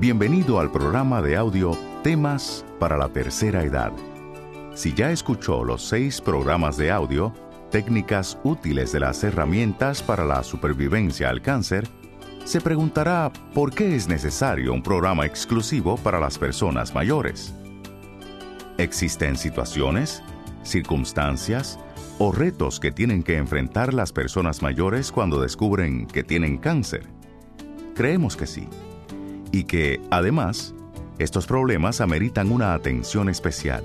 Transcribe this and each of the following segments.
Bienvenido al programa de audio Temas para la Tercera Edad. Si ya escuchó los seis programas de audio, técnicas útiles de las herramientas para la supervivencia al cáncer, se preguntará por qué es necesario un programa exclusivo para las personas mayores. Existen situaciones, circunstancias o retos que tienen que enfrentar las personas mayores cuando descubren que tienen cáncer. Creemos que sí. Y que, además, estos problemas ameritan una atención especial.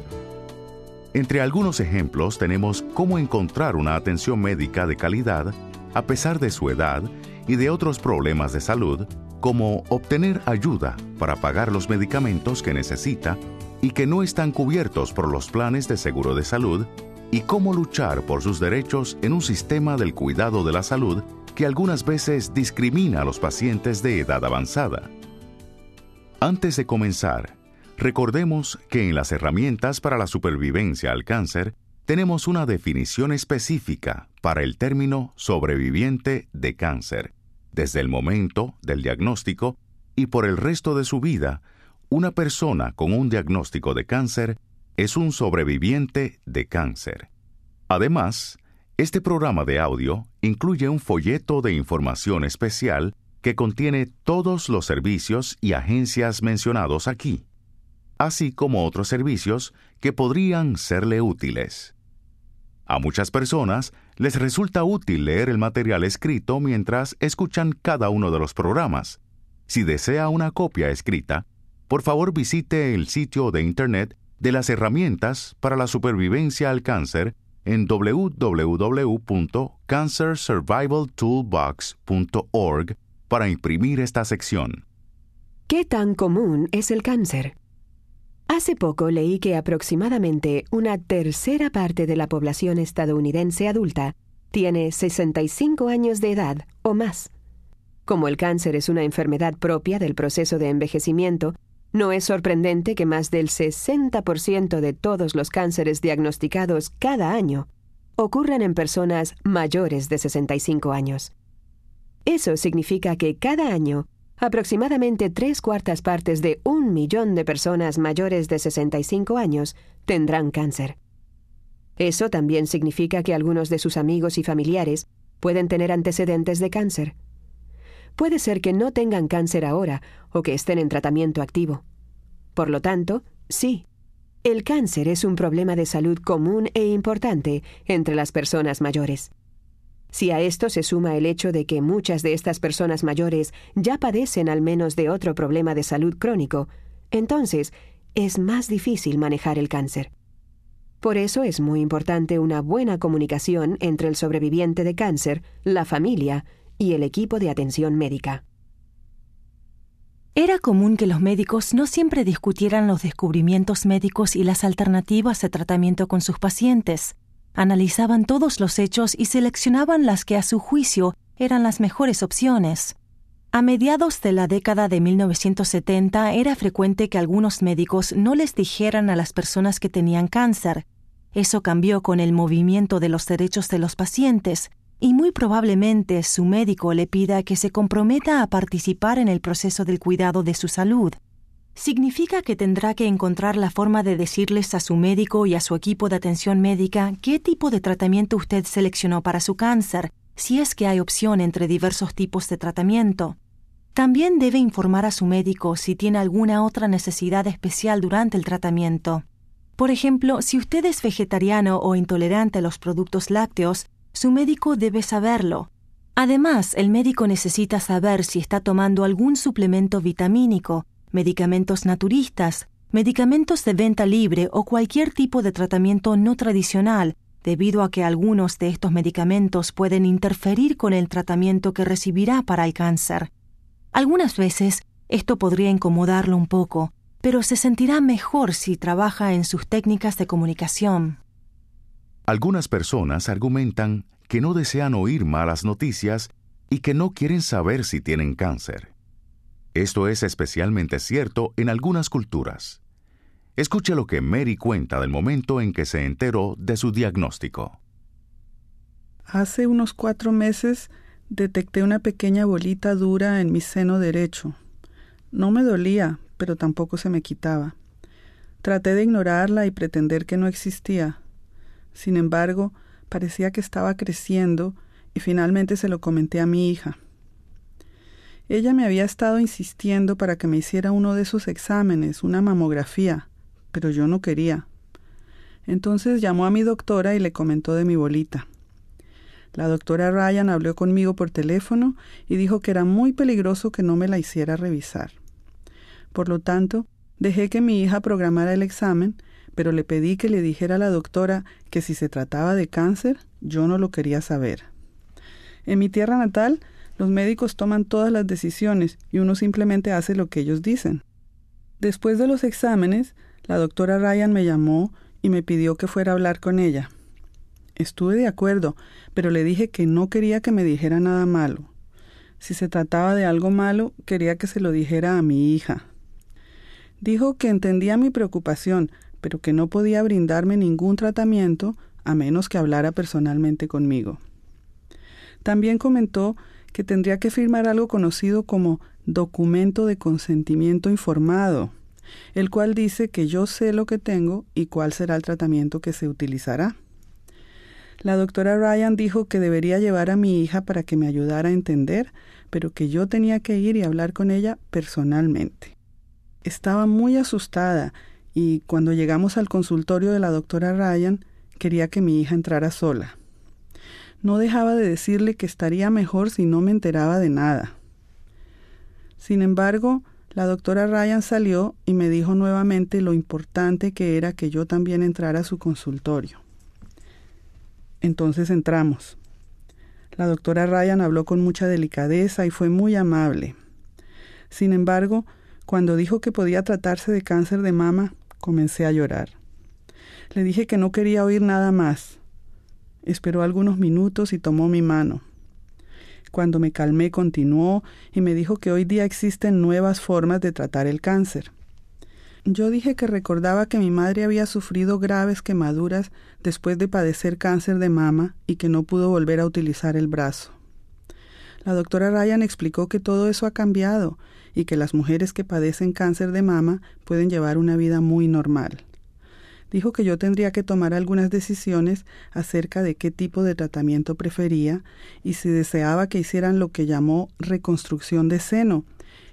Entre algunos ejemplos tenemos cómo encontrar una atención médica de calidad a pesar de su edad y de otros problemas de salud, como obtener ayuda para pagar los medicamentos que necesita y que no están cubiertos por los planes de seguro de salud, y cómo luchar por sus derechos en un sistema del cuidado de la salud que algunas veces discrimina a los pacientes de edad avanzada. Antes de comenzar, recordemos que en las herramientas para la supervivencia al cáncer tenemos una definición específica para el término sobreviviente de cáncer, desde el momento del diagnóstico y por el resto de su vida, una persona con un diagnóstico de cáncer es un sobreviviente de cáncer. Además, este programa de audio incluye un folleto de información especial que contiene todos los servicios y agencias mencionados aquí, así como otros servicios que podrían serle útiles. A muchas personas les resulta útil leer el material escrito mientras escuchan cada uno de los programas. Si desea una copia escrita, por favor visite el sitio de Internet de las herramientas para la supervivencia al cáncer en www.cancersurvivaltoolbox.org para imprimir esta sección. ¿Qué tan común es el cáncer? Hace poco leí que aproximadamente una tercera parte de la población estadounidense adulta tiene 65 años de edad o más. Como el cáncer es una enfermedad propia del proceso de envejecimiento, no es sorprendente que más del 60% de todos los cánceres diagnosticados cada año ocurran en personas mayores de 65 años. Eso significa que cada año aproximadamente tres cuartas partes de un millón de personas mayores de 65 años tendrán cáncer. Eso también significa que algunos de sus amigos y familiares pueden tener antecedentes de cáncer. Puede ser que no tengan cáncer ahora o que estén en tratamiento activo. Por lo tanto, sí, el cáncer es un problema de salud común e importante entre las personas mayores. Si a esto se suma el hecho de que muchas de estas personas mayores ya padecen al menos de otro problema de salud crónico, entonces es más difícil manejar el cáncer. Por eso es muy importante una buena comunicación entre el sobreviviente de cáncer, la familia y el equipo de atención médica. Era común que los médicos no siempre discutieran los descubrimientos médicos y las alternativas de tratamiento con sus pacientes. Analizaban todos los hechos y seleccionaban las que a su juicio eran las mejores opciones. A mediados de la década de 1970 era frecuente que algunos médicos no les dijeran a las personas que tenían cáncer. Eso cambió con el movimiento de los derechos de los pacientes, y muy probablemente su médico le pida que se comprometa a participar en el proceso del cuidado de su salud. Significa que tendrá que encontrar la forma de decirles a su médico y a su equipo de atención médica qué tipo de tratamiento usted seleccionó para su cáncer, si es que hay opción entre diversos tipos de tratamiento. También debe informar a su médico si tiene alguna otra necesidad especial durante el tratamiento. Por ejemplo, si usted es vegetariano o intolerante a los productos lácteos, su médico debe saberlo. Además, el médico necesita saber si está tomando algún suplemento vitamínico, medicamentos naturistas, medicamentos de venta libre o cualquier tipo de tratamiento no tradicional, debido a que algunos de estos medicamentos pueden interferir con el tratamiento que recibirá para el cáncer. Algunas veces esto podría incomodarlo un poco, pero se sentirá mejor si trabaja en sus técnicas de comunicación. Algunas personas argumentan que no desean oír malas noticias y que no quieren saber si tienen cáncer. Esto es especialmente cierto en algunas culturas. Escuche lo que Mary cuenta del momento en que se enteró de su diagnóstico. Hace unos cuatro meses detecté una pequeña bolita dura en mi seno derecho. No me dolía, pero tampoco se me quitaba. Traté de ignorarla y pretender que no existía. Sin embargo, parecía que estaba creciendo y finalmente se lo comenté a mi hija. Ella me había estado insistiendo para que me hiciera uno de esos exámenes, una mamografía, pero yo no quería. Entonces llamó a mi doctora y le comentó de mi bolita. La doctora Ryan habló conmigo por teléfono y dijo que era muy peligroso que no me la hiciera revisar. Por lo tanto, dejé que mi hija programara el examen, pero le pedí que le dijera a la doctora que si se trataba de cáncer, yo no lo quería saber. En mi tierra natal, los médicos toman todas las decisiones y uno simplemente hace lo que ellos dicen. Después de los exámenes, la doctora Ryan me llamó y me pidió que fuera a hablar con ella. Estuve de acuerdo, pero le dije que no quería que me dijera nada malo. Si se trataba de algo malo, quería que se lo dijera a mi hija. Dijo que entendía mi preocupación, pero que no podía brindarme ningún tratamiento a menos que hablara personalmente conmigo. También comentó que tendría que firmar algo conocido como documento de consentimiento informado, el cual dice que yo sé lo que tengo y cuál será el tratamiento que se utilizará. La doctora Ryan dijo que debería llevar a mi hija para que me ayudara a entender, pero que yo tenía que ir y hablar con ella personalmente. Estaba muy asustada y cuando llegamos al consultorio de la doctora Ryan quería que mi hija entrara sola. No dejaba de decirle que estaría mejor si no me enteraba de nada. Sin embargo, la doctora Ryan salió y me dijo nuevamente lo importante que era que yo también entrara a su consultorio. Entonces entramos. La doctora Ryan habló con mucha delicadeza y fue muy amable. Sin embargo, cuando dijo que podía tratarse de cáncer de mama, comencé a llorar. Le dije que no quería oír nada más. Esperó algunos minutos y tomó mi mano. Cuando me calmé continuó y me dijo que hoy día existen nuevas formas de tratar el cáncer. Yo dije que recordaba que mi madre había sufrido graves quemaduras después de padecer cáncer de mama y que no pudo volver a utilizar el brazo. La doctora Ryan explicó que todo eso ha cambiado y que las mujeres que padecen cáncer de mama pueden llevar una vida muy normal. Dijo que yo tendría que tomar algunas decisiones acerca de qué tipo de tratamiento prefería y si deseaba que hicieran lo que llamó reconstrucción de seno,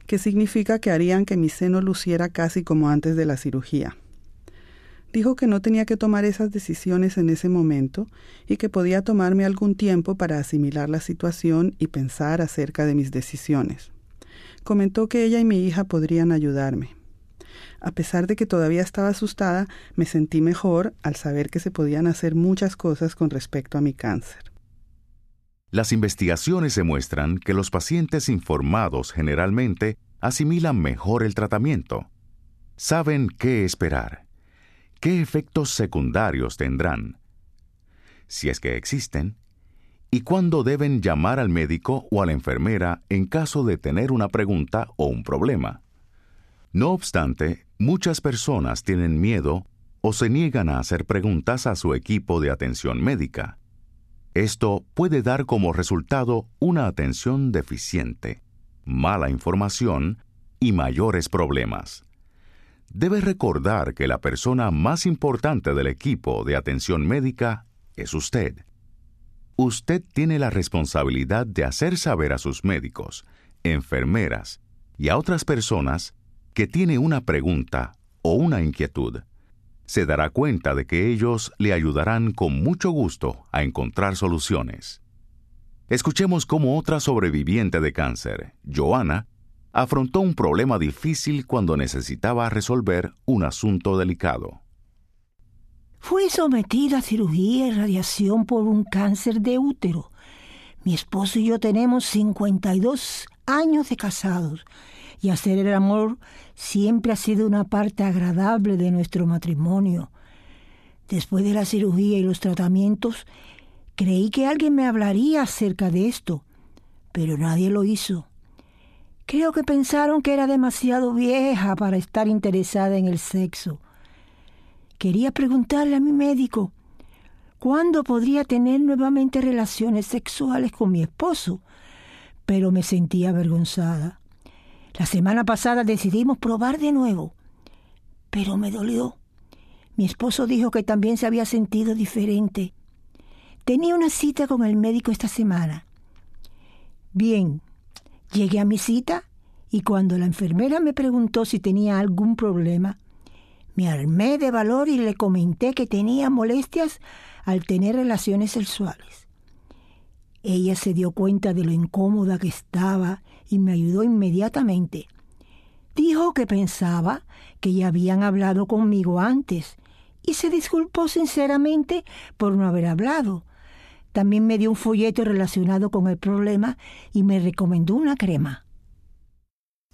que significa que harían que mi seno luciera casi como antes de la cirugía. Dijo que no tenía que tomar esas decisiones en ese momento y que podía tomarme algún tiempo para asimilar la situación y pensar acerca de mis decisiones. Comentó que ella y mi hija podrían ayudarme. A pesar de que todavía estaba asustada, me sentí mejor al saber que se podían hacer muchas cosas con respecto a mi cáncer. Las investigaciones demuestran que los pacientes informados generalmente asimilan mejor el tratamiento. Saben qué esperar, qué efectos secundarios tendrán, si es que existen, y cuándo deben llamar al médico o a la enfermera en caso de tener una pregunta o un problema. No obstante, muchas personas tienen miedo o se niegan a hacer preguntas a su equipo de atención médica. Esto puede dar como resultado una atención deficiente, mala información y mayores problemas. Debe recordar que la persona más importante del equipo de atención médica es usted. Usted tiene la responsabilidad de hacer saber a sus médicos, enfermeras y a otras personas que tiene una pregunta o una inquietud se dará cuenta de que ellos le ayudarán con mucho gusto a encontrar soluciones. Escuchemos cómo otra sobreviviente de cáncer, Joana, afrontó un problema difícil cuando necesitaba resolver un asunto delicado. Fui sometida a cirugía y radiación por un cáncer de útero. Mi esposo y yo tenemos 52 años de casados y hacer el amor siempre ha sido una parte agradable de nuestro matrimonio. Después de la cirugía y los tratamientos, creí que alguien me hablaría acerca de esto, pero nadie lo hizo. Creo que pensaron que era demasiado vieja para estar interesada en el sexo. Quería preguntarle a mi médico cuándo podría tener nuevamente relaciones sexuales con mi esposo, pero me sentía avergonzada. La semana pasada decidimos probar de nuevo, pero me dolió. Mi esposo dijo que también se había sentido diferente. Tenía una cita con el médico esta semana. Bien, llegué a mi cita y cuando la enfermera me preguntó si tenía algún problema, me armé de valor y le comenté que tenía molestias al tener relaciones sexuales. Ella se dio cuenta de lo incómoda que estaba y me ayudó inmediatamente. Dijo que pensaba que ya habían hablado conmigo antes y se disculpó sinceramente por no haber hablado. También me dio un folleto relacionado con el problema y me recomendó una crema.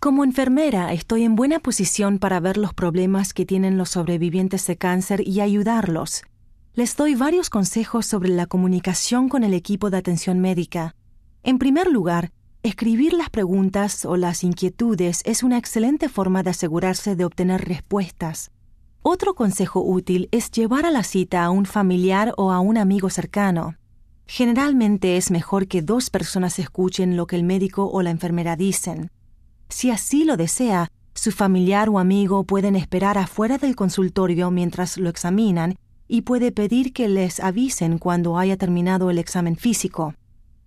Como enfermera estoy en buena posición para ver los problemas que tienen los sobrevivientes de cáncer y ayudarlos. Les doy varios consejos sobre la comunicación con el equipo de atención médica. En primer lugar, escribir las preguntas o las inquietudes es una excelente forma de asegurarse de obtener respuestas. Otro consejo útil es llevar a la cita a un familiar o a un amigo cercano. Generalmente es mejor que dos personas escuchen lo que el médico o la enfermera dicen. Si así lo desea, su familiar o amigo pueden esperar afuera del consultorio mientras lo examinan y puede pedir que les avisen cuando haya terminado el examen físico.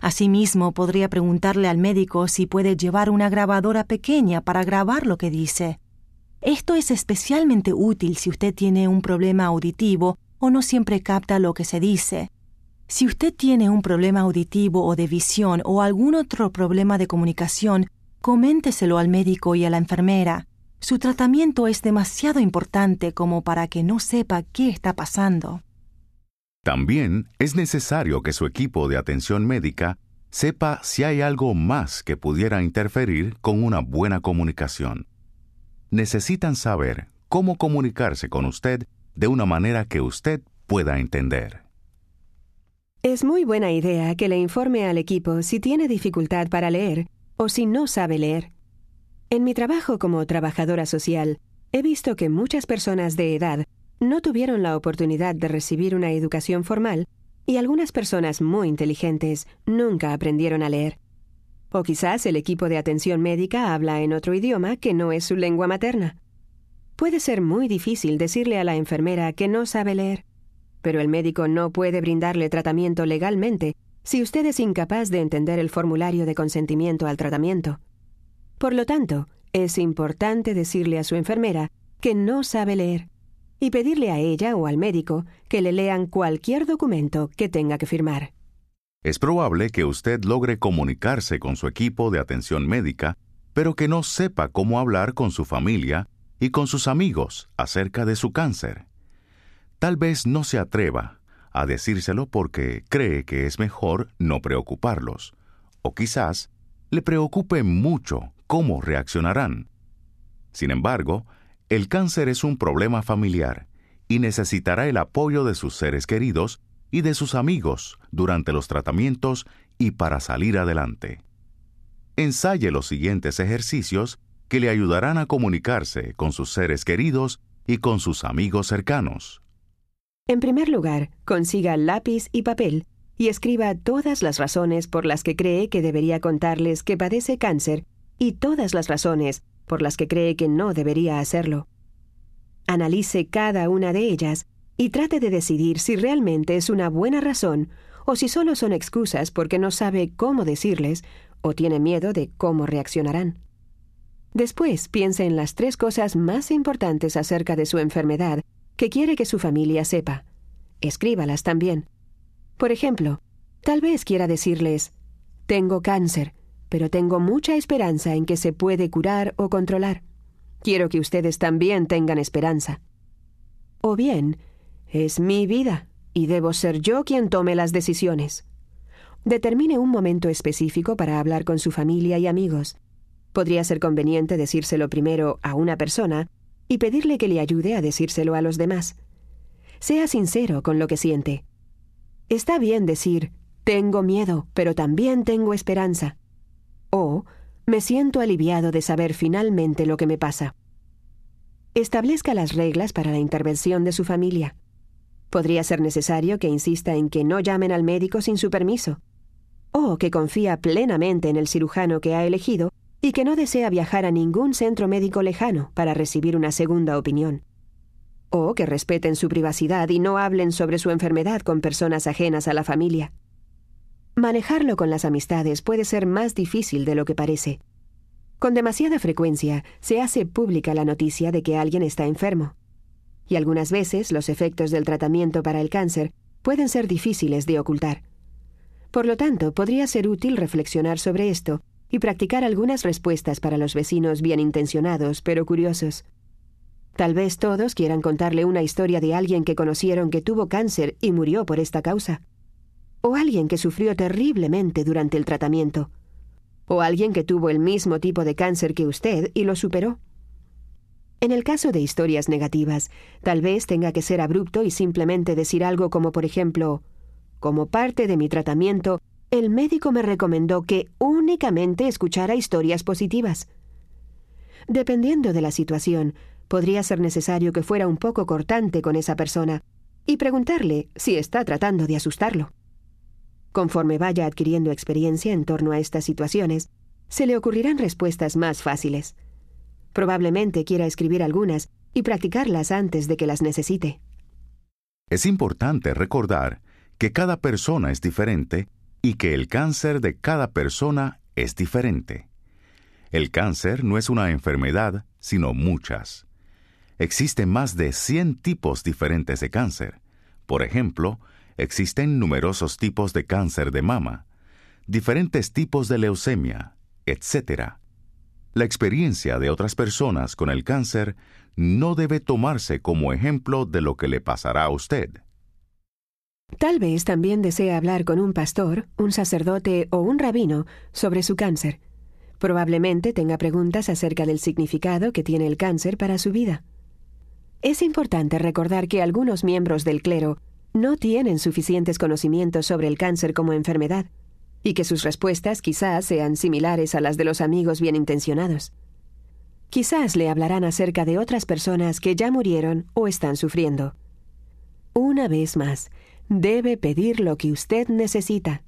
Asimismo, podría preguntarle al médico si puede llevar una grabadora pequeña para grabar lo que dice. Esto es especialmente útil si usted tiene un problema auditivo o no siempre capta lo que se dice. Si usted tiene un problema auditivo o de visión o algún otro problema de comunicación, coménteselo al médico y a la enfermera. Su tratamiento es demasiado importante como para que no sepa qué está pasando. También es necesario que su equipo de atención médica sepa si hay algo más que pudiera interferir con una buena comunicación. Necesitan saber cómo comunicarse con usted de una manera que usted pueda entender. Es muy buena idea que le informe al equipo si tiene dificultad para leer o si no sabe leer. En mi trabajo como trabajadora social, he visto que muchas personas de edad no tuvieron la oportunidad de recibir una educación formal y algunas personas muy inteligentes nunca aprendieron a leer. O quizás el equipo de atención médica habla en otro idioma que no es su lengua materna. Puede ser muy difícil decirle a la enfermera que no sabe leer, pero el médico no puede brindarle tratamiento legalmente si usted es incapaz de entender el formulario de consentimiento al tratamiento. Por lo tanto, es importante decirle a su enfermera que no sabe leer y pedirle a ella o al médico que le lean cualquier documento que tenga que firmar. Es probable que usted logre comunicarse con su equipo de atención médica, pero que no sepa cómo hablar con su familia y con sus amigos acerca de su cáncer. Tal vez no se atreva a decírselo porque cree que es mejor no preocuparlos, o quizás le preocupe mucho cómo reaccionarán. Sin embargo, el cáncer es un problema familiar y necesitará el apoyo de sus seres queridos y de sus amigos durante los tratamientos y para salir adelante. Ensaye los siguientes ejercicios que le ayudarán a comunicarse con sus seres queridos y con sus amigos cercanos. En primer lugar, consiga lápiz y papel y escriba todas las razones por las que cree que debería contarles que padece cáncer y todas las razones por las que cree que no debería hacerlo. Analice cada una de ellas y trate de decidir si realmente es una buena razón o si solo son excusas porque no sabe cómo decirles o tiene miedo de cómo reaccionarán. Después piense en las tres cosas más importantes acerca de su enfermedad que quiere que su familia sepa. Escríbalas también. Por ejemplo, tal vez quiera decirles, tengo cáncer, pero tengo mucha esperanza en que se puede curar o controlar. Quiero que ustedes también tengan esperanza. O bien, es mi vida y debo ser yo quien tome las decisiones. Determine un momento específico para hablar con su familia y amigos. Podría ser conveniente decírselo primero a una persona y pedirle que le ayude a decírselo a los demás. Sea sincero con lo que siente. Está bien decir, tengo miedo, pero también tengo esperanza. O, me siento aliviado de saber finalmente lo que me pasa. Establezca las reglas para la intervención de su familia. Podría ser necesario que insista en que no llamen al médico sin su permiso, o que confía plenamente en el cirujano que ha elegido y que no desea viajar a ningún centro médico lejano para recibir una segunda opinión. O que respeten su privacidad y no hablen sobre su enfermedad con personas ajenas a la familia. Manejarlo con las amistades puede ser más difícil de lo que parece. Con demasiada frecuencia se hace pública la noticia de que alguien está enfermo. Y algunas veces los efectos del tratamiento para el cáncer pueden ser difíciles de ocultar. Por lo tanto, podría ser útil reflexionar sobre esto y practicar algunas respuestas para los vecinos bien intencionados pero curiosos. Tal vez todos quieran contarle una historia de alguien que conocieron que tuvo cáncer y murió por esta causa. O alguien que sufrió terriblemente durante el tratamiento. O alguien que tuvo el mismo tipo de cáncer que usted y lo superó. En el caso de historias negativas, tal vez tenga que ser abrupto y simplemente decir algo como por ejemplo, como parte de mi tratamiento, el médico me recomendó que únicamente escuchara historias positivas. Dependiendo de la situación, podría ser necesario que fuera un poco cortante con esa persona y preguntarle si está tratando de asustarlo. Conforme vaya adquiriendo experiencia en torno a estas situaciones, se le ocurrirán respuestas más fáciles. Probablemente quiera escribir algunas y practicarlas antes de que las necesite. Es importante recordar que cada persona es diferente y que el cáncer de cada persona es diferente. El cáncer no es una enfermedad, sino muchas. Existen más de 100 tipos diferentes de cáncer. Por ejemplo, existen numerosos tipos de cáncer de mama, diferentes tipos de leucemia, etc. La experiencia de otras personas con el cáncer no debe tomarse como ejemplo de lo que le pasará a usted. Tal vez también desea hablar con un pastor, un sacerdote o un rabino sobre su cáncer. Probablemente tenga preguntas acerca del significado que tiene el cáncer para su vida. Es importante recordar que algunos miembros del clero no tienen suficientes conocimientos sobre el cáncer como enfermedad, y que sus respuestas quizás sean similares a las de los amigos bien intencionados. Quizás le hablarán acerca de otras personas que ya murieron o están sufriendo. Una vez más, debe pedir lo que usted necesita.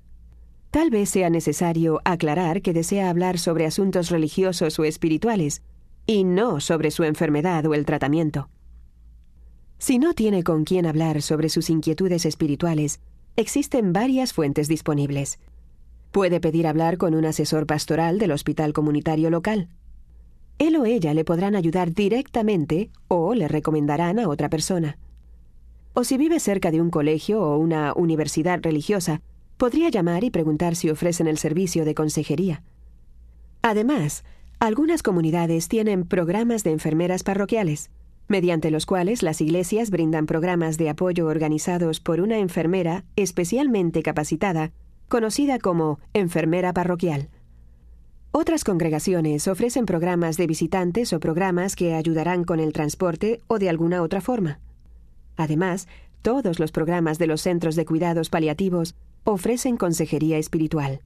Tal vez sea necesario aclarar que desea hablar sobre asuntos religiosos o espirituales, y no sobre su enfermedad o el tratamiento. Si no tiene con quién hablar sobre sus inquietudes espirituales, existen varias fuentes disponibles. Puede pedir hablar con un asesor pastoral del hospital comunitario local. Él o ella le podrán ayudar directamente o le recomendarán a otra persona. O si vive cerca de un colegio o una universidad religiosa, podría llamar y preguntar si ofrecen el servicio de consejería. Además, algunas comunidades tienen programas de enfermeras parroquiales, mediante los cuales las iglesias brindan programas de apoyo organizados por una enfermera especialmente capacitada, conocida como enfermera parroquial. Otras congregaciones ofrecen programas de visitantes o programas que ayudarán con el transporte o de alguna otra forma. Además, todos los programas de los centros de cuidados paliativos ofrecen consejería espiritual.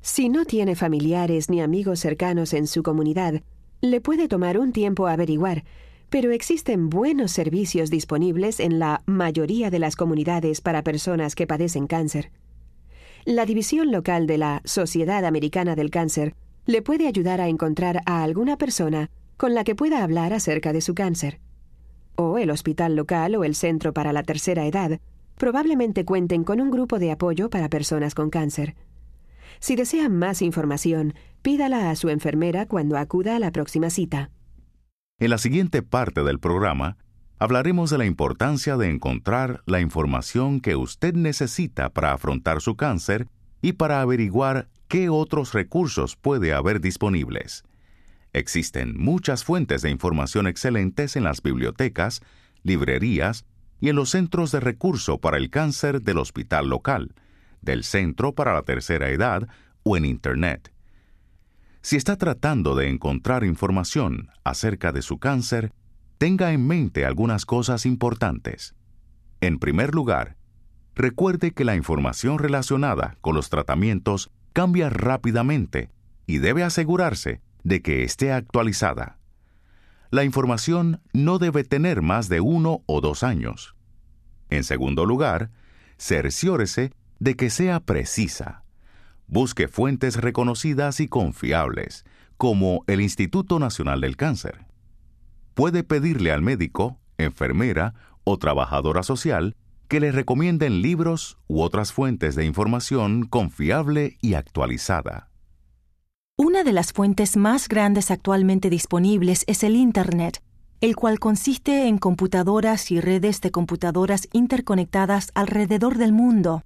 Si no tiene familiares ni amigos cercanos en su comunidad, le puede tomar un tiempo averiguar, pero existen buenos servicios disponibles en la mayoría de las comunidades para personas que padecen cáncer. La división local de la Sociedad Americana del Cáncer le puede ayudar a encontrar a alguna persona con la que pueda hablar acerca de su cáncer o el hospital local o el centro para la tercera edad probablemente cuenten con un grupo de apoyo para personas con cáncer. Si desean más información, pídala a su enfermera cuando acuda a la próxima cita. En la siguiente parte del programa, hablaremos de la importancia de encontrar la información que usted necesita para afrontar su cáncer y para averiguar qué otros recursos puede haber disponibles. Existen muchas fuentes de información excelentes en las bibliotecas, librerías y en los centros de recurso para el cáncer del hospital local, del Centro para la Tercera Edad o en Internet. Si está tratando de encontrar información acerca de su cáncer, tenga en mente algunas cosas importantes. En primer lugar, recuerde que la información relacionada con los tratamientos cambia rápidamente y debe asegurarse de que esté actualizada. La información no debe tener más de uno o dos años. En segundo lugar, cerciórese de que sea precisa. Busque fuentes reconocidas y confiables, como el Instituto Nacional del Cáncer. Puede pedirle al médico, enfermera o trabajadora social que le recomienden libros u otras fuentes de información confiable y actualizada. Una de las fuentes más grandes actualmente disponibles es el Internet, el cual consiste en computadoras y redes de computadoras interconectadas alrededor del mundo.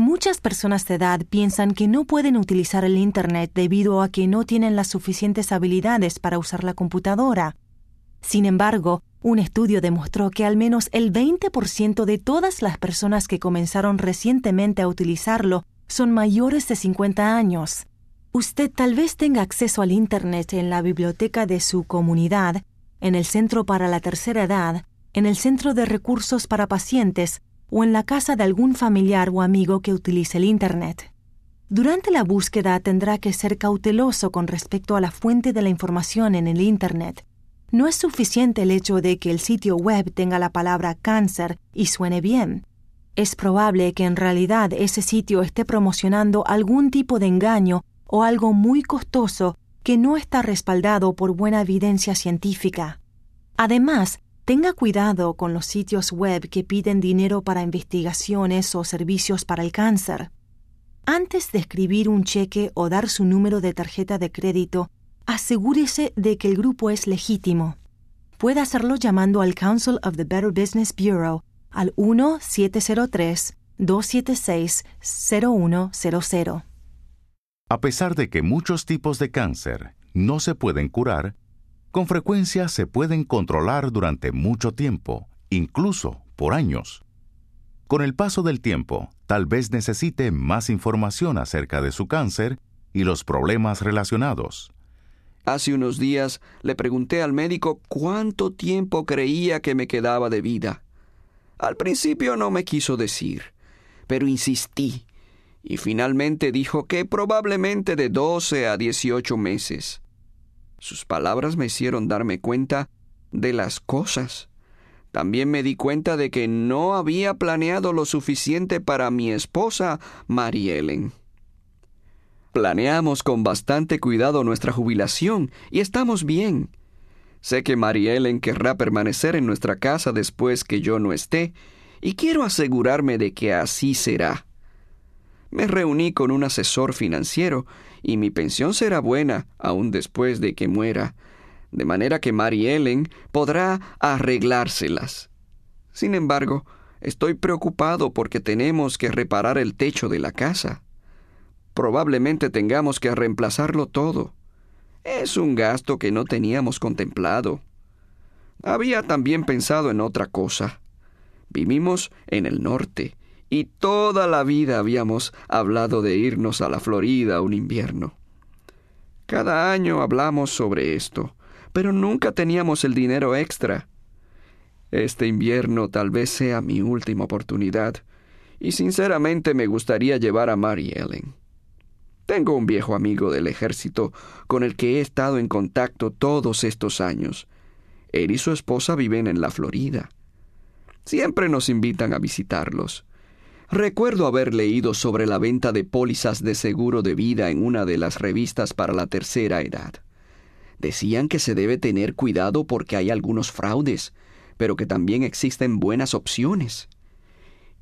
Muchas personas de edad piensan que no pueden utilizar el Internet debido a que no tienen las suficientes habilidades para usar la computadora. Sin embargo, un estudio demostró que al menos el 20% de todas las personas que comenzaron recientemente a utilizarlo son mayores de 50 años. Usted tal vez tenga acceso al Internet en la biblioteca de su comunidad, en el Centro para la Tercera Edad, en el Centro de Recursos para Pacientes o en la casa de algún familiar o amigo que utilice el Internet. Durante la búsqueda tendrá que ser cauteloso con respecto a la fuente de la información en el Internet. No es suficiente el hecho de que el sitio web tenga la palabra cáncer y suene bien. Es probable que en realidad ese sitio esté promocionando algún tipo de engaño o algo muy costoso que no está respaldado por buena evidencia científica. Además, tenga cuidado con los sitios web que piden dinero para investigaciones o servicios para el cáncer. Antes de escribir un cheque o dar su número de tarjeta de crédito, asegúrese de que el grupo es legítimo. Puede hacerlo llamando al Council of the Better Business Bureau al 1-703-276-0100. A pesar de que muchos tipos de cáncer no se pueden curar, con frecuencia se pueden controlar durante mucho tiempo, incluso por años. Con el paso del tiempo, tal vez necesite más información acerca de su cáncer y los problemas relacionados. Hace unos días le pregunté al médico cuánto tiempo creía que me quedaba de vida. Al principio no me quiso decir, pero insistí y finalmente dijo que probablemente de 12 a 18 meses. Sus palabras me hicieron darme cuenta de las cosas. También me di cuenta de que no había planeado lo suficiente para mi esposa, Ellen. Planeamos con bastante cuidado nuestra jubilación y estamos bien. Sé que Ellen querrá permanecer en nuestra casa después que yo no esté, y quiero asegurarme de que así será. Me reuní con un asesor financiero y mi pensión será buena aún después de que muera, de manera que Mary Ellen podrá arreglárselas. Sin embargo, estoy preocupado porque tenemos que reparar el techo de la casa. Probablemente tengamos que reemplazarlo todo. Es un gasto que no teníamos contemplado. Había también pensado en otra cosa. Vivimos en el norte y toda la vida habíamos hablado de irnos a la Florida un invierno. Cada año hablamos sobre esto, pero nunca teníamos el dinero extra. Este invierno tal vez sea mi última oportunidad, y sinceramente me gustaría llevar a Mary Ellen. Tengo un viejo amigo del ejército con el que he estado en contacto todos estos años. Él y su esposa viven en la Florida. Siempre nos invitan a visitarlos. Recuerdo haber leído sobre la venta de pólizas de seguro de vida en una de las revistas para la tercera edad. Decían que se debe tener cuidado porque hay algunos fraudes, pero que también existen buenas opciones.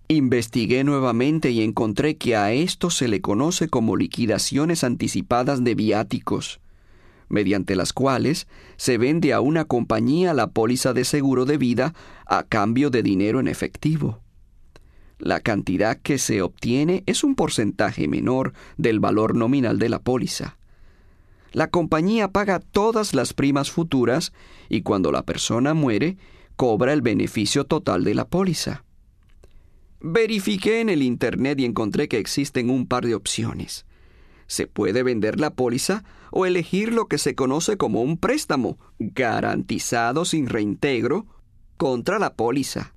Investigué nuevamente y encontré que a esto se le conoce como liquidaciones anticipadas de viáticos, mediante las cuales se vende a una compañía la póliza de seguro de vida a cambio de dinero en efectivo. La cantidad que se obtiene es un porcentaje menor del valor nominal de la póliza. La compañía paga todas las primas futuras y cuando la persona muere, cobra el beneficio total de la póliza. Verifiqué en el Internet y encontré que existen un par de opciones. Se puede vender la póliza o elegir lo que se conoce como un préstamo, garantizado sin reintegro, contra la póliza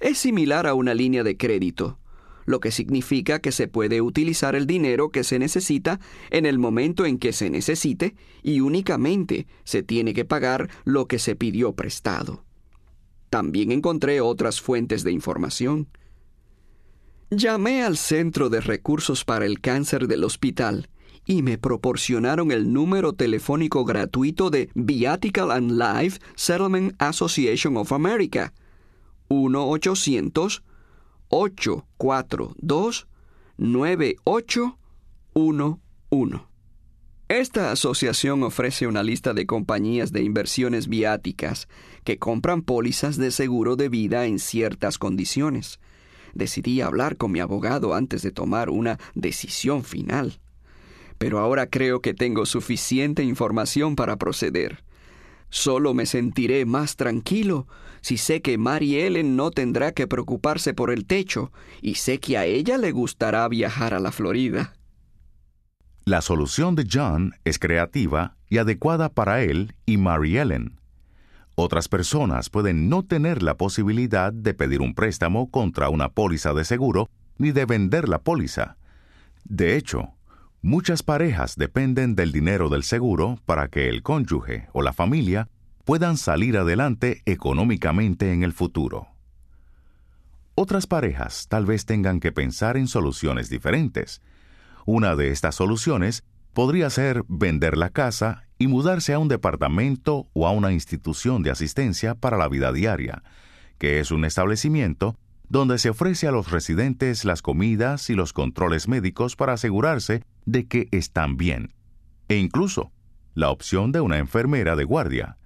es similar a una línea de crédito, lo que significa que se puede utilizar el dinero que se necesita en el momento en que se necesite y únicamente se tiene que pagar lo que se pidió prestado. También encontré otras fuentes de información. Llamé al Centro de Recursos para el Cáncer del hospital y me proporcionaron el número telefónico gratuito de Viatical and Life Settlement Association of America. 1-800-842-9811. Esta asociación ofrece una lista de compañías de inversiones viáticas que compran pólizas de seguro de vida en ciertas condiciones. Decidí hablar con mi abogado antes de tomar una decisión final. Pero ahora creo que tengo suficiente información para proceder. Solo me sentiré más tranquilo si sé que Mary Ellen no tendrá que preocuparse por el techo y sé que a ella le gustará viajar a la Florida. La solución de John es creativa y adecuada para él y Mary Ellen. Otras personas pueden no tener la posibilidad de pedir un préstamo contra una póliza de seguro ni de vender la póliza. De hecho, muchas parejas dependen del dinero del seguro para que el cónyuge o la familia puedan salir adelante económicamente en el futuro. Otras parejas tal vez tengan que pensar en soluciones diferentes, una de estas soluciones podría ser vender la casa y mudarse a un departamento o a una institución de asistencia para la vida diaria, que es un establecimiento donde se ofrece a los residentes las comidas y los controles médicos para asegurarse de que están bien, e incluso la opción de una enfermera de guardia.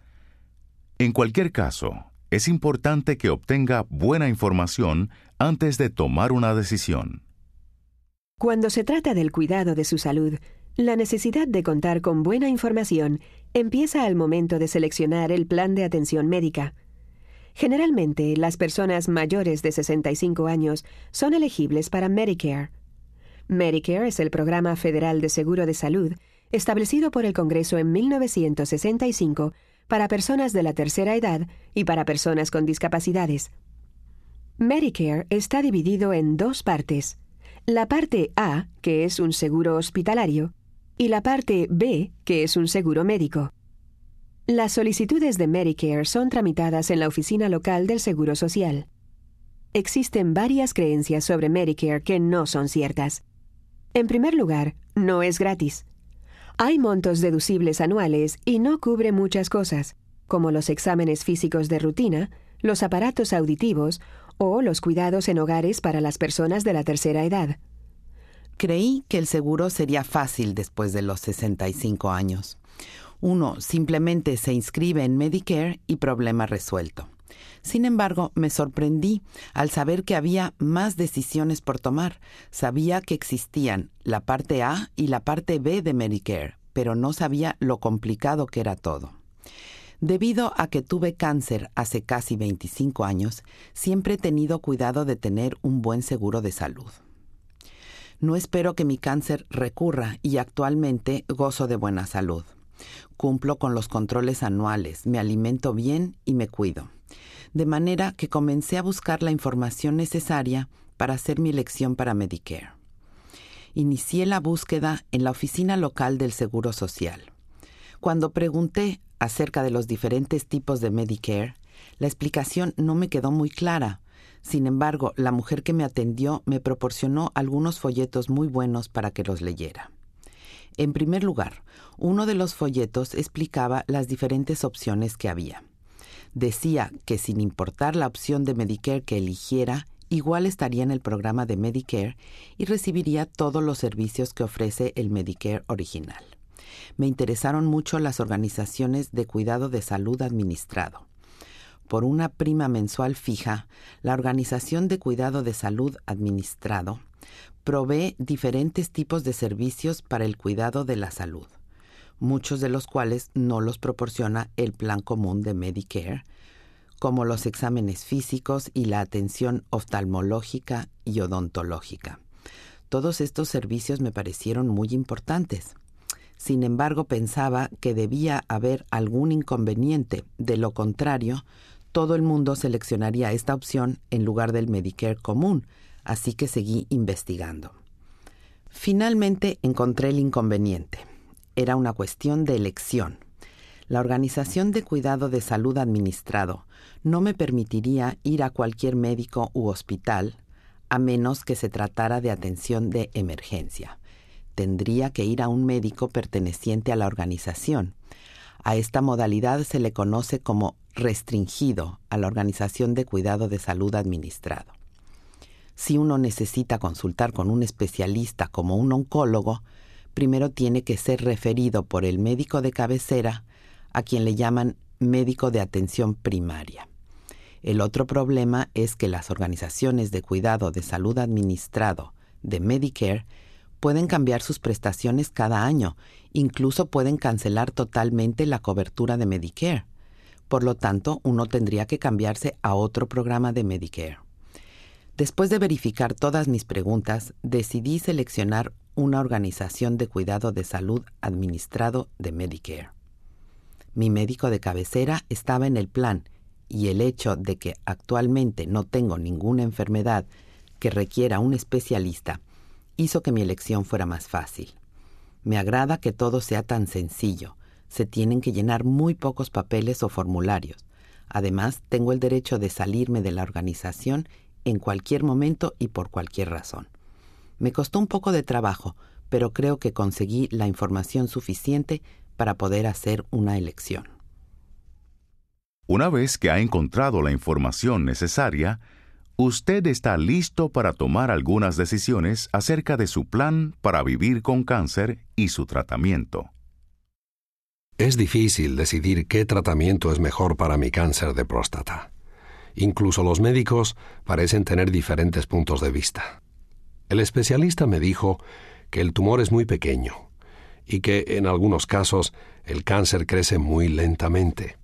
En cualquier caso, es importante que obtenga buena información antes de tomar una decisión. Cuando se trata del cuidado de su salud, la necesidad de contar con buena información empieza al momento de seleccionar el plan de atención médica. Generalmente, las personas mayores de 65 años son elegibles para Medicare. Medicare es el programa federal de seguro de salud establecido por el Congreso en 1965 para personas de la tercera edad y para personas con discapacidades. Medicare está dividido en dos partes la parte A, que es un seguro hospitalario, y la parte B, que es un seguro médico. Las solicitudes de Medicare son tramitadas en la oficina local del Seguro Social. Existen varias creencias sobre Medicare que no son ciertas. En primer lugar, no es gratis. Hay montos deducibles anuales y no cubre muchas cosas, como los exámenes físicos de rutina, los aparatos auditivos o los cuidados en hogares para las personas de la tercera edad. Creí que el seguro sería fácil después de los 65 años. Uno simplemente se inscribe en Medicare y problema resuelto. Sin embargo, me sorprendí al saber que había más decisiones por tomar. Sabía que existían la parte A y la parte B de Medicare, pero no sabía lo complicado que era todo. Debido a que tuve cáncer hace casi 25 años, siempre he tenido cuidado de tener un buen seguro de salud. No espero que mi cáncer recurra y actualmente gozo de buena salud. Cumplo con los controles anuales, me alimento bien y me cuido. De manera que comencé a buscar la información necesaria para hacer mi elección para Medicare. Inicié la búsqueda en la oficina local del Seguro Social. Cuando pregunté acerca de los diferentes tipos de Medicare, la explicación no me quedó muy clara. Sin embargo, la mujer que me atendió me proporcionó algunos folletos muy buenos para que los leyera. En primer lugar, uno de los folletos explicaba las diferentes opciones que había. Decía que sin importar la opción de Medicare que eligiera, igual estaría en el programa de Medicare y recibiría todos los servicios que ofrece el Medicare original me interesaron mucho las organizaciones de cuidado de salud administrado. Por una prima mensual fija, la Organización de Cuidado de Salud Administrado provee diferentes tipos de servicios para el cuidado de la salud, muchos de los cuales no los proporciona el plan común de Medicare, como los exámenes físicos y la atención oftalmológica y odontológica. Todos estos servicios me parecieron muy importantes. Sin embargo, pensaba que debía haber algún inconveniente. De lo contrario, todo el mundo seleccionaría esta opción en lugar del Medicare común, así que seguí investigando. Finalmente encontré el inconveniente. Era una cuestión de elección. La Organización de Cuidado de Salud Administrado no me permitiría ir a cualquier médico u hospital, a menos que se tratara de atención de emergencia. Tendría que ir a un médico perteneciente a la organización. A esta modalidad se le conoce como restringido a la Organización de Cuidado de Salud Administrado. Si uno necesita consultar con un especialista como un oncólogo, primero tiene que ser referido por el médico de cabecera, a quien le llaman médico de atención primaria. El otro problema es que las organizaciones de cuidado de salud administrado de Medicare pueden cambiar sus prestaciones cada año, incluso pueden cancelar totalmente la cobertura de Medicare. Por lo tanto, uno tendría que cambiarse a otro programa de Medicare. Después de verificar todas mis preguntas, decidí seleccionar una organización de cuidado de salud administrado de Medicare. Mi médico de cabecera estaba en el plan y el hecho de que actualmente no tengo ninguna enfermedad que requiera un especialista hizo que mi elección fuera más fácil. Me agrada que todo sea tan sencillo. Se tienen que llenar muy pocos papeles o formularios. Además, tengo el derecho de salirme de la organización en cualquier momento y por cualquier razón. Me costó un poco de trabajo, pero creo que conseguí la información suficiente para poder hacer una elección. Una vez que ha encontrado la información necesaria, usted está listo para tomar algunas decisiones acerca de su plan para vivir con cáncer y su tratamiento. Es difícil decidir qué tratamiento es mejor para mi cáncer de próstata. Incluso los médicos parecen tener diferentes puntos de vista. El especialista me dijo que el tumor es muy pequeño y que en algunos casos el cáncer crece muy lentamente.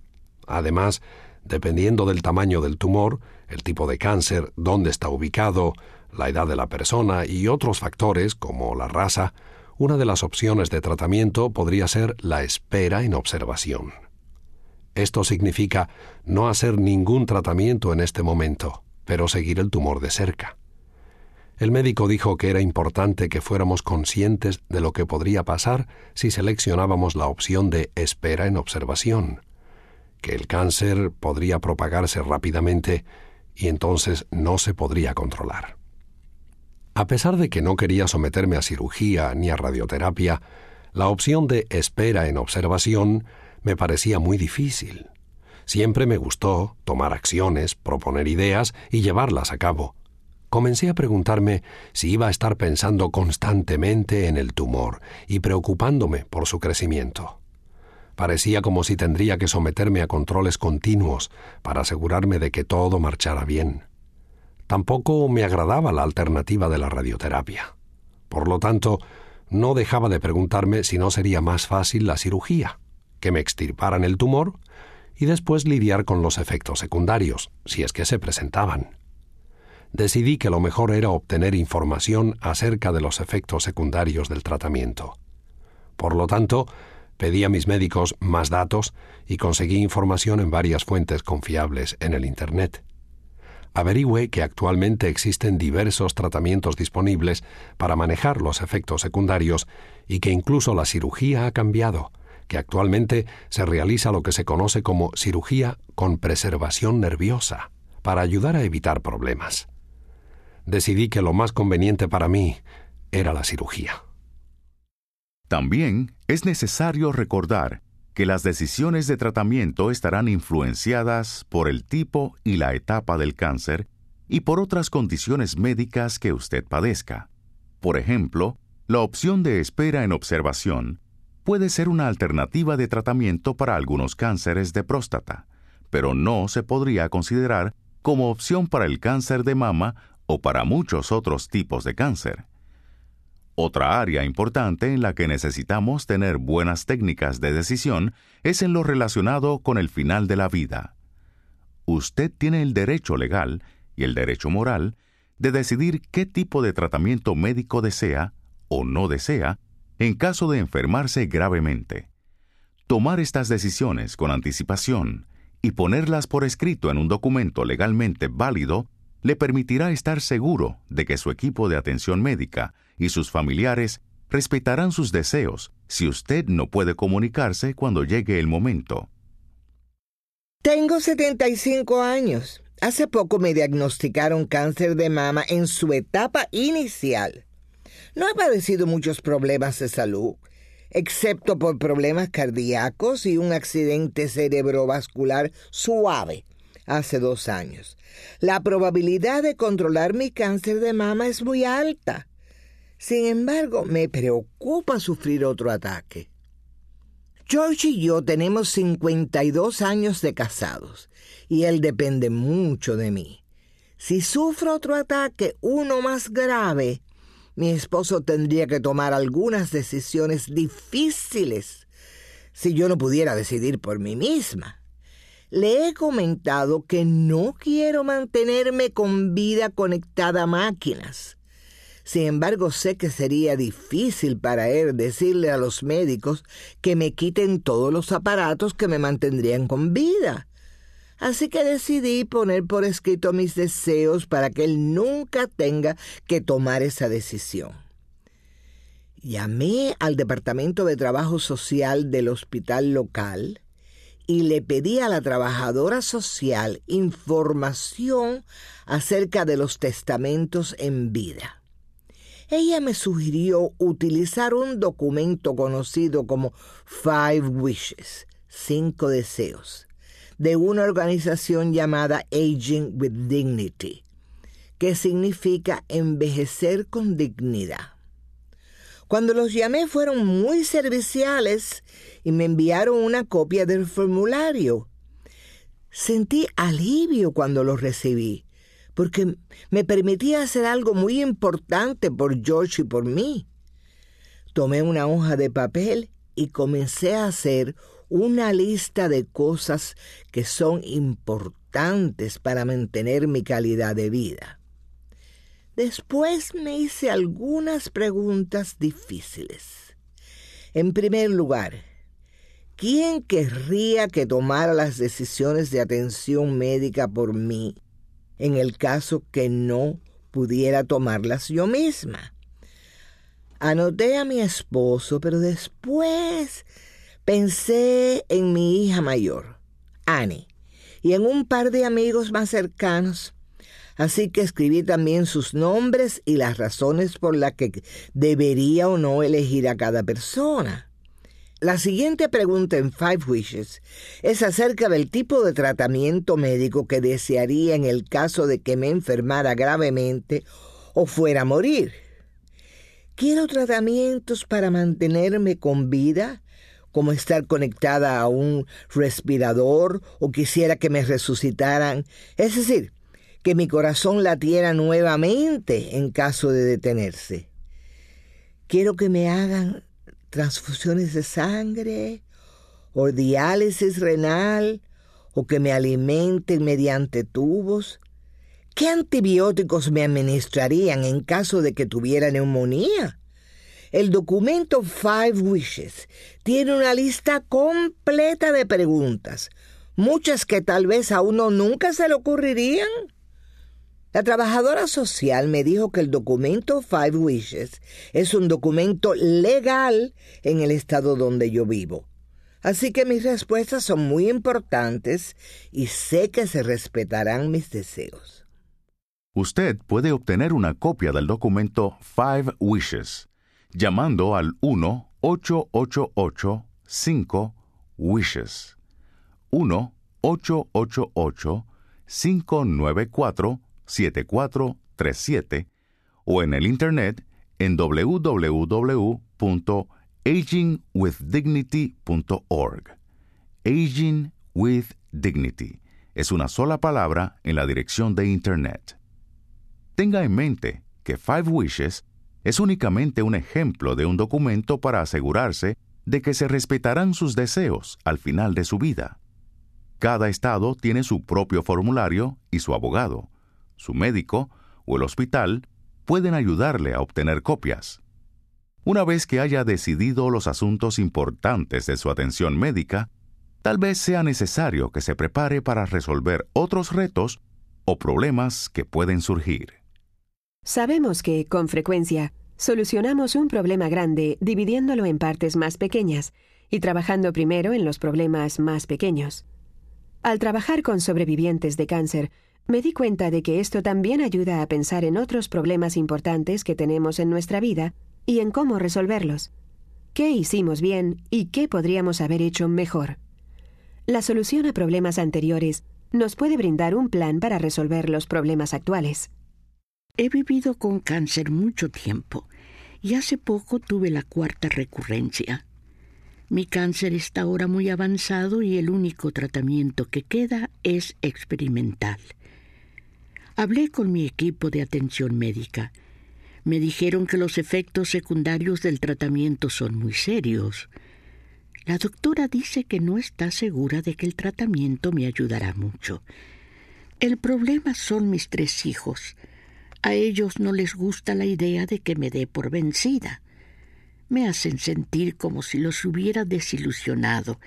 Además, dependiendo del tamaño del tumor, el tipo de cáncer, dónde está ubicado, la edad de la persona y otros factores como la raza, una de las opciones de tratamiento podría ser la espera en observación. Esto significa no hacer ningún tratamiento en este momento, pero seguir el tumor de cerca. El médico dijo que era importante que fuéramos conscientes de lo que podría pasar si seleccionábamos la opción de espera en observación que el cáncer podría propagarse rápidamente y entonces no se podría controlar. A pesar de que no quería someterme a cirugía ni a radioterapia, la opción de espera en observación me parecía muy difícil. Siempre me gustó tomar acciones, proponer ideas y llevarlas a cabo. Comencé a preguntarme si iba a estar pensando constantemente en el tumor y preocupándome por su crecimiento. Parecía como si tendría que someterme a controles continuos para asegurarme de que todo marchara bien. Tampoco me agradaba la alternativa de la radioterapia. Por lo tanto, no dejaba de preguntarme si no sería más fácil la cirugía, que me extirparan el tumor y después lidiar con los efectos secundarios, si es que se presentaban. Decidí que lo mejor era obtener información acerca de los efectos secundarios del tratamiento. Por lo tanto, Pedí a mis médicos más datos y conseguí información en varias fuentes confiables en el Internet. Averigüe que actualmente existen diversos tratamientos disponibles para manejar los efectos secundarios y que incluso la cirugía ha cambiado, que actualmente se realiza lo que se conoce como cirugía con preservación nerviosa, para ayudar a evitar problemas. Decidí que lo más conveniente para mí era la cirugía. También es necesario recordar que las decisiones de tratamiento estarán influenciadas por el tipo y la etapa del cáncer y por otras condiciones médicas que usted padezca. Por ejemplo, la opción de espera en observación puede ser una alternativa de tratamiento para algunos cánceres de próstata, pero no se podría considerar como opción para el cáncer de mama o para muchos otros tipos de cáncer. Otra área importante en la que necesitamos tener buenas técnicas de decisión es en lo relacionado con el final de la vida. Usted tiene el derecho legal y el derecho moral de decidir qué tipo de tratamiento médico desea o no desea en caso de enfermarse gravemente. Tomar estas decisiones con anticipación y ponerlas por escrito en un documento legalmente válido le permitirá estar seguro de que su equipo de atención médica y sus familiares respetarán sus deseos si usted no puede comunicarse cuando llegue el momento. Tengo 75 años Hace poco me diagnosticaron cáncer de mama en su etapa inicial. No he padecido muchos problemas de salud, excepto por problemas cardíacos y un accidente cerebrovascular suave hace dos años. La probabilidad de controlar mi cáncer de mama es muy alta. Sin embargo, me preocupa sufrir otro ataque. George y yo tenemos 52 años de casados y él depende mucho de mí. Si sufro otro ataque, uno más grave, mi esposo tendría que tomar algunas decisiones difíciles si yo no pudiera decidir por mí misma. Le he comentado que no quiero mantenerme con vida conectada a máquinas. Sin embargo, sé que sería difícil para él decirle a los médicos que me quiten todos los aparatos que me mantendrían con vida. Así que decidí poner por escrito mis deseos para que él nunca tenga que tomar esa decisión. Llamé al Departamento de Trabajo Social del hospital local y le pedí a la trabajadora social información acerca de los testamentos en vida. Ella me sugirió utilizar un documento conocido como Five Wishes, cinco deseos de una organización llamada Aging with Dignity, que significa envejecer con dignidad. Cuando los llamé fueron muy serviciales y me enviaron una copia del formulario. Sentí alivio cuando lo recibí, porque me permitía hacer algo muy importante por George y por mí. Tomé una hoja de papel y comencé a hacer una lista de cosas que son importantes para mantener mi calidad de vida. Después me hice algunas preguntas difíciles. En primer lugar, ¿quién querría que tomara las decisiones de atención médica por mí en el caso que no pudiera tomarlas yo misma? Anoté a mi esposo, pero después Pensé en mi hija mayor, Annie, y en un par de amigos más cercanos. Así que escribí también sus nombres y las razones por las que debería o no elegir a cada persona. La siguiente pregunta en Five Wishes es acerca del tipo de tratamiento médico que desearía en el caso de que me enfermara gravemente o fuera a morir. Quiero tratamientos para mantenerme con vida, como estar conectada a un respirador o quisiera que me resucitaran, es decir, que mi corazón latiera nuevamente en caso de detenerse. Quiero que me hagan transfusiones de sangre o diálisis renal o que me alimenten mediante tubos. ¿Qué antibióticos me administrarían en caso de que tuviera neumonía? El documento Five Wishes tiene una lista completa de preguntas, muchas que tal vez a uno nunca se le ocurrirían. La trabajadora social me dijo que el documento Five Wishes es un documento legal en el estado donde yo vivo. Así que mis respuestas son muy importantes y sé que se respetarán mis deseos. Usted puede obtener una copia del documento Five Wishes llamando al 1-888-5-WISHES. 1-888-594-7437 o en el Internet en www.agingwithdignity.org. Aging with Dignity es una sola palabra en la dirección de Internet. Tenga en mente que Five Wishes es únicamente un ejemplo de un documento para asegurarse de que se respetarán sus deseos al final de su vida. Cada estado tiene su propio formulario y su abogado. Su médico o el hospital pueden ayudarle a obtener copias. Una vez que haya decidido los asuntos importantes de su atención médica, tal vez sea necesario que se prepare para resolver otros retos o problemas que pueden surgir. Sabemos que, con frecuencia, solucionamos un problema grande dividiéndolo en partes más pequeñas y trabajando primero en los problemas más pequeños. Al trabajar con sobrevivientes de cáncer, Me di cuenta de que esto también ayuda a pensar en otros problemas importantes que tenemos en nuestra vida y en cómo resolverlos. ¿Qué hicimos bien y qué podríamos haber hecho mejor? La solución a problemas anteriores nos puede brindar un plan para resolver los problemas actuales. He vivido con cáncer mucho tiempo y hace poco tuve la cuarta recurrencia. Mi cáncer está ahora muy avanzado y el único tratamiento que queda es experimental. Hablé con mi equipo de atención médica. Me dijeron que los efectos secundarios del tratamiento son muy serios. La doctora dice que no está segura de que el tratamiento me ayudará mucho. El problema son mis tres hijos. A ellos no les gusta la idea de que me dé por vencida. Me hacen sentir como si los hubiera desilusionado.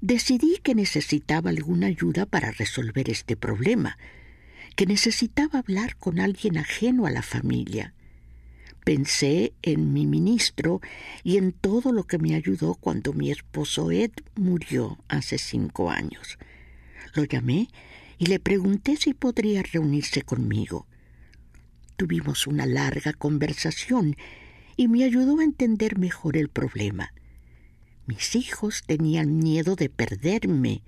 Decidí que necesitaba alguna ayuda para resolver este problema que necesitaba hablar con alguien ajeno a la familia. Pensé en mi ministro y en todo lo que me ayudó cuando mi esposo Ed murió hace cinco años. Lo llamé y le pregunté si podría reunirse conmigo. Tuvimos una larga conversación y me ayudó a entender mejor el problema. Mis hijos tenían miedo de perderme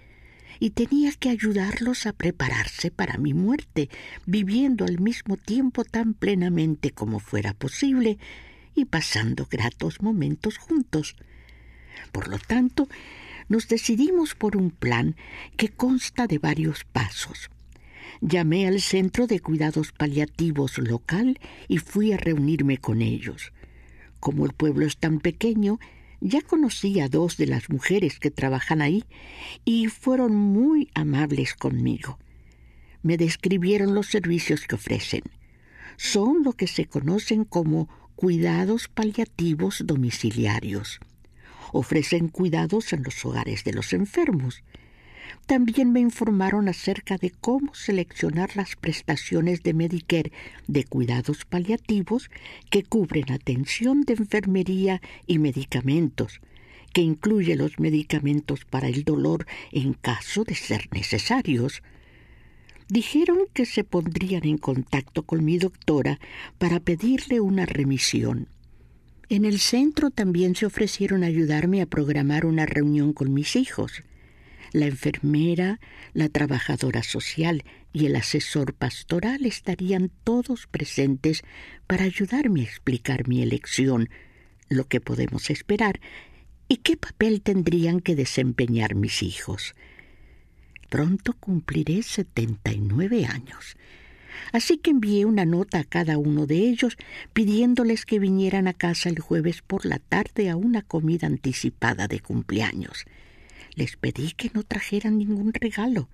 y tenía que ayudarlos a prepararse para mi muerte, viviendo al mismo tiempo tan plenamente como fuera posible y pasando gratos momentos juntos. Por lo tanto, nos decidimos por un plan que consta de varios pasos. Llamé al Centro de Cuidados Paliativos local y fui a reunirme con ellos. Como el pueblo es tan pequeño, ya conocí a dos de las mujeres que trabajan ahí y fueron muy amables conmigo. Me describieron los servicios que ofrecen. Son lo que se conocen como cuidados paliativos domiciliarios. Ofrecen cuidados en los hogares de los enfermos también me informaron acerca de cómo seleccionar las prestaciones de Medicare de cuidados paliativos que cubren atención de enfermería y medicamentos, que incluye los medicamentos para el dolor en caso de ser necesarios. Dijeron que se pondrían en contacto con mi doctora para pedirle una remisión. En el centro también se ofrecieron ayudarme a programar una reunión con mis hijos la enfermera, la trabajadora social y el asesor pastoral estarían todos presentes para ayudarme a explicar mi elección, lo que podemos esperar y qué papel tendrían que desempeñar mis hijos. Pronto cumpliré setenta y nueve años. Así que envié una nota a cada uno de ellos pidiéndoles que vinieran a casa el jueves por la tarde a una comida anticipada de cumpleaños les pedí que no trajeran ningún regalo.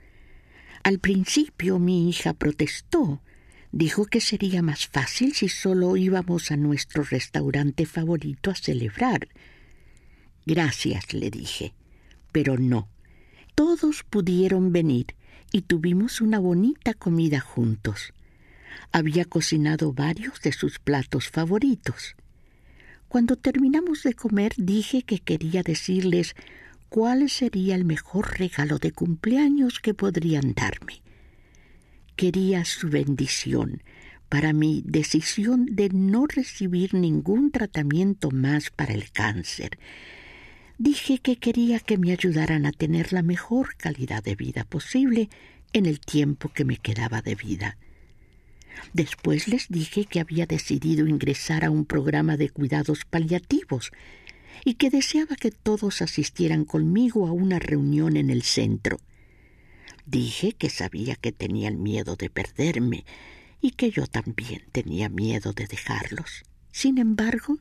Al principio mi hija protestó. Dijo que sería más fácil si solo íbamos a nuestro restaurante favorito a celebrar. Gracias, le dije, pero no. Todos pudieron venir y tuvimos una bonita comida juntos. Había cocinado varios de sus platos favoritos. Cuando terminamos de comer dije que quería decirles cuál sería el mejor regalo de cumpleaños que podrían darme. Quería su bendición para mi decisión de no recibir ningún tratamiento más para el cáncer. Dije que quería que me ayudaran a tener la mejor calidad de vida posible en el tiempo que me quedaba de vida. Después les dije que había decidido ingresar a un programa de cuidados paliativos y que deseaba que todos asistieran conmigo a una reunión en el centro. Dije que sabía que tenían miedo de perderme y que yo también tenía miedo de dejarlos. Sin embargo,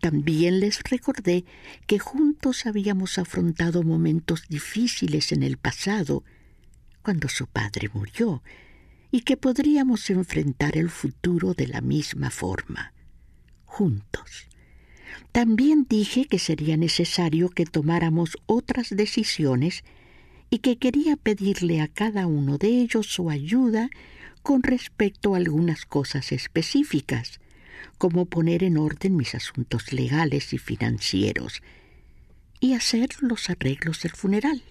también les recordé que juntos habíamos afrontado momentos difíciles en el pasado, cuando su padre murió, y que podríamos enfrentar el futuro de la misma forma, juntos. También dije que sería necesario que tomáramos otras decisiones y que quería pedirle a cada uno de ellos su ayuda con respecto a algunas cosas específicas, como poner en orden mis asuntos legales y financieros y hacer los arreglos del funeral.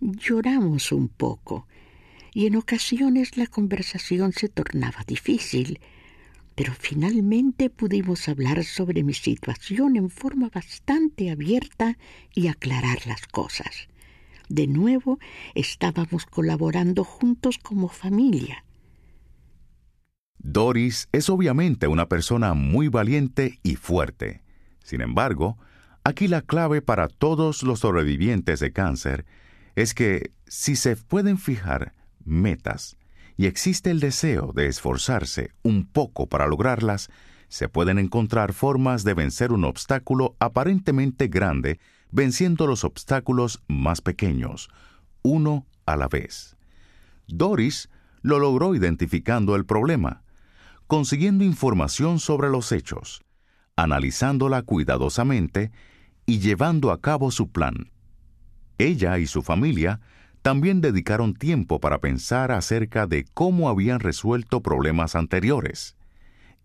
Lloramos un poco y en ocasiones la conversación se tornaba difícil, pero finalmente pudimos hablar sobre mi situación en forma bastante abierta y aclarar las cosas. De nuevo estábamos colaborando juntos como familia. Doris es obviamente una persona muy valiente y fuerte. Sin embargo, aquí la clave para todos los sobrevivientes de cáncer es que si se pueden fijar metas y existe el deseo de esforzarse un poco para lograrlas, se pueden encontrar formas de vencer un obstáculo aparentemente grande venciendo los obstáculos más pequeños, uno a la vez. Doris lo logró identificando el problema, consiguiendo información sobre los hechos, analizándola cuidadosamente y llevando a cabo su plan. Ella y su familia también dedicaron tiempo para pensar acerca de cómo habían resuelto problemas anteriores.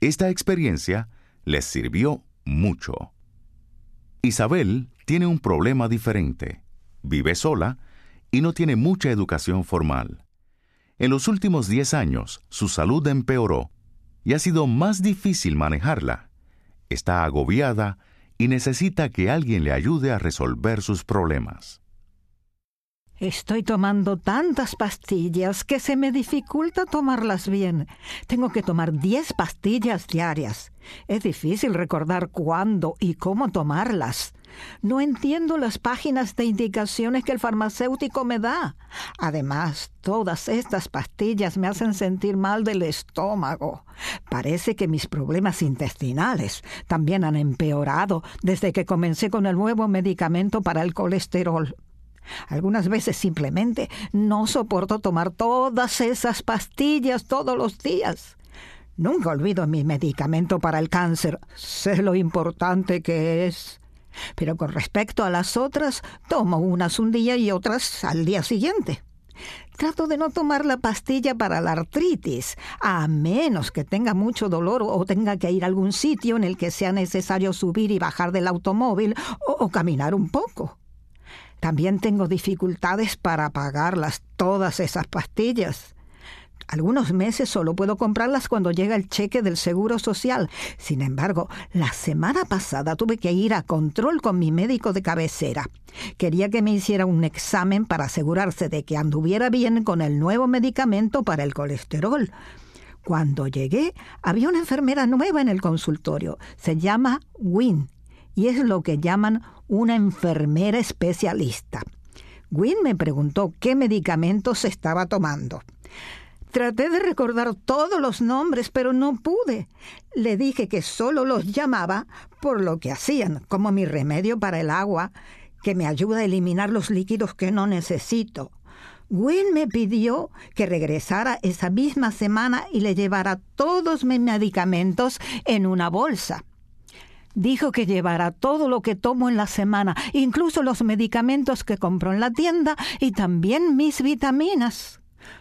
Esta experiencia les sirvió mucho. Isabel tiene un problema diferente. Vive sola y no tiene mucha educación formal. En los últimos 10 años, su salud empeoró y ha sido más difícil manejarla. Está agobiada y necesita que alguien le ayude a resolver sus problemas. Estoy tomando tantas pastillas que se me dificulta tomarlas bien. Tengo que tomar 10 pastillas diarias. Es difícil recordar cuándo y cómo tomarlas. No entiendo las páginas de indicaciones que el farmacéutico me da. Además, todas estas pastillas me hacen sentir mal del estómago. Parece que mis problemas intestinales también han empeorado desde que comencé con el nuevo medicamento para el colesterol. Algunas veces simplemente no soporto tomar todas esas pastillas todos los días. Nunca olvido mi medicamento para el cáncer. Sé lo importante que es. Pero con respecto a las otras, tomo unas un día y otras al día siguiente. Trato de no tomar la pastilla para la artritis, a menos que tenga mucho dolor o tenga que ir a algún sitio en el que sea necesario subir y bajar del automóvil o, o caminar un poco. También tengo dificultades para pagarlas, todas esas pastillas. Algunos meses solo puedo comprarlas cuando llega el cheque del Seguro Social. Sin embargo, la semana pasada tuve que ir a control con mi médico de cabecera. Quería que me hiciera un examen para asegurarse de que anduviera bien con el nuevo medicamento para el colesterol. Cuando llegué, había una enfermera nueva en el consultorio. Se llama Win y es lo que llaman una enfermera especialista. Wynne me preguntó qué medicamentos estaba tomando. Traté de recordar todos los nombres, pero no pude. Le dije que solo los llamaba por lo que hacían, como mi remedio para el agua, que me ayuda a eliminar los líquidos que no necesito. Wynne me pidió que regresara esa misma semana y le llevara todos mis medicamentos en una bolsa. Dijo que llevará todo lo que tomo en la semana, incluso los medicamentos que compro en la tienda y también mis vitaminas.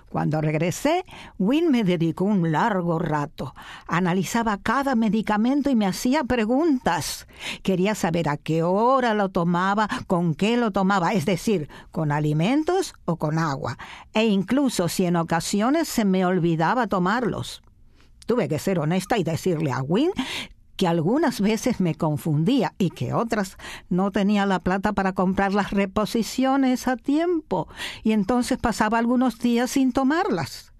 Cuando regresé, Win me dedicó un largo rato. Analizaba cada medicamento y me hacía preguntas. Quería saber a qué hora lo tomaba, con qué lo tomaba, es decir, con alimentos o con agua, e incluso si en ocasiones se me olvidaba tomarlos. Tuve que ser honesta y decirle a Win que algunas veces me confundía y que otras no tenía la plata para comprar las reposiciones a tiempo y entonces pasaba algunos días sin tomarlas.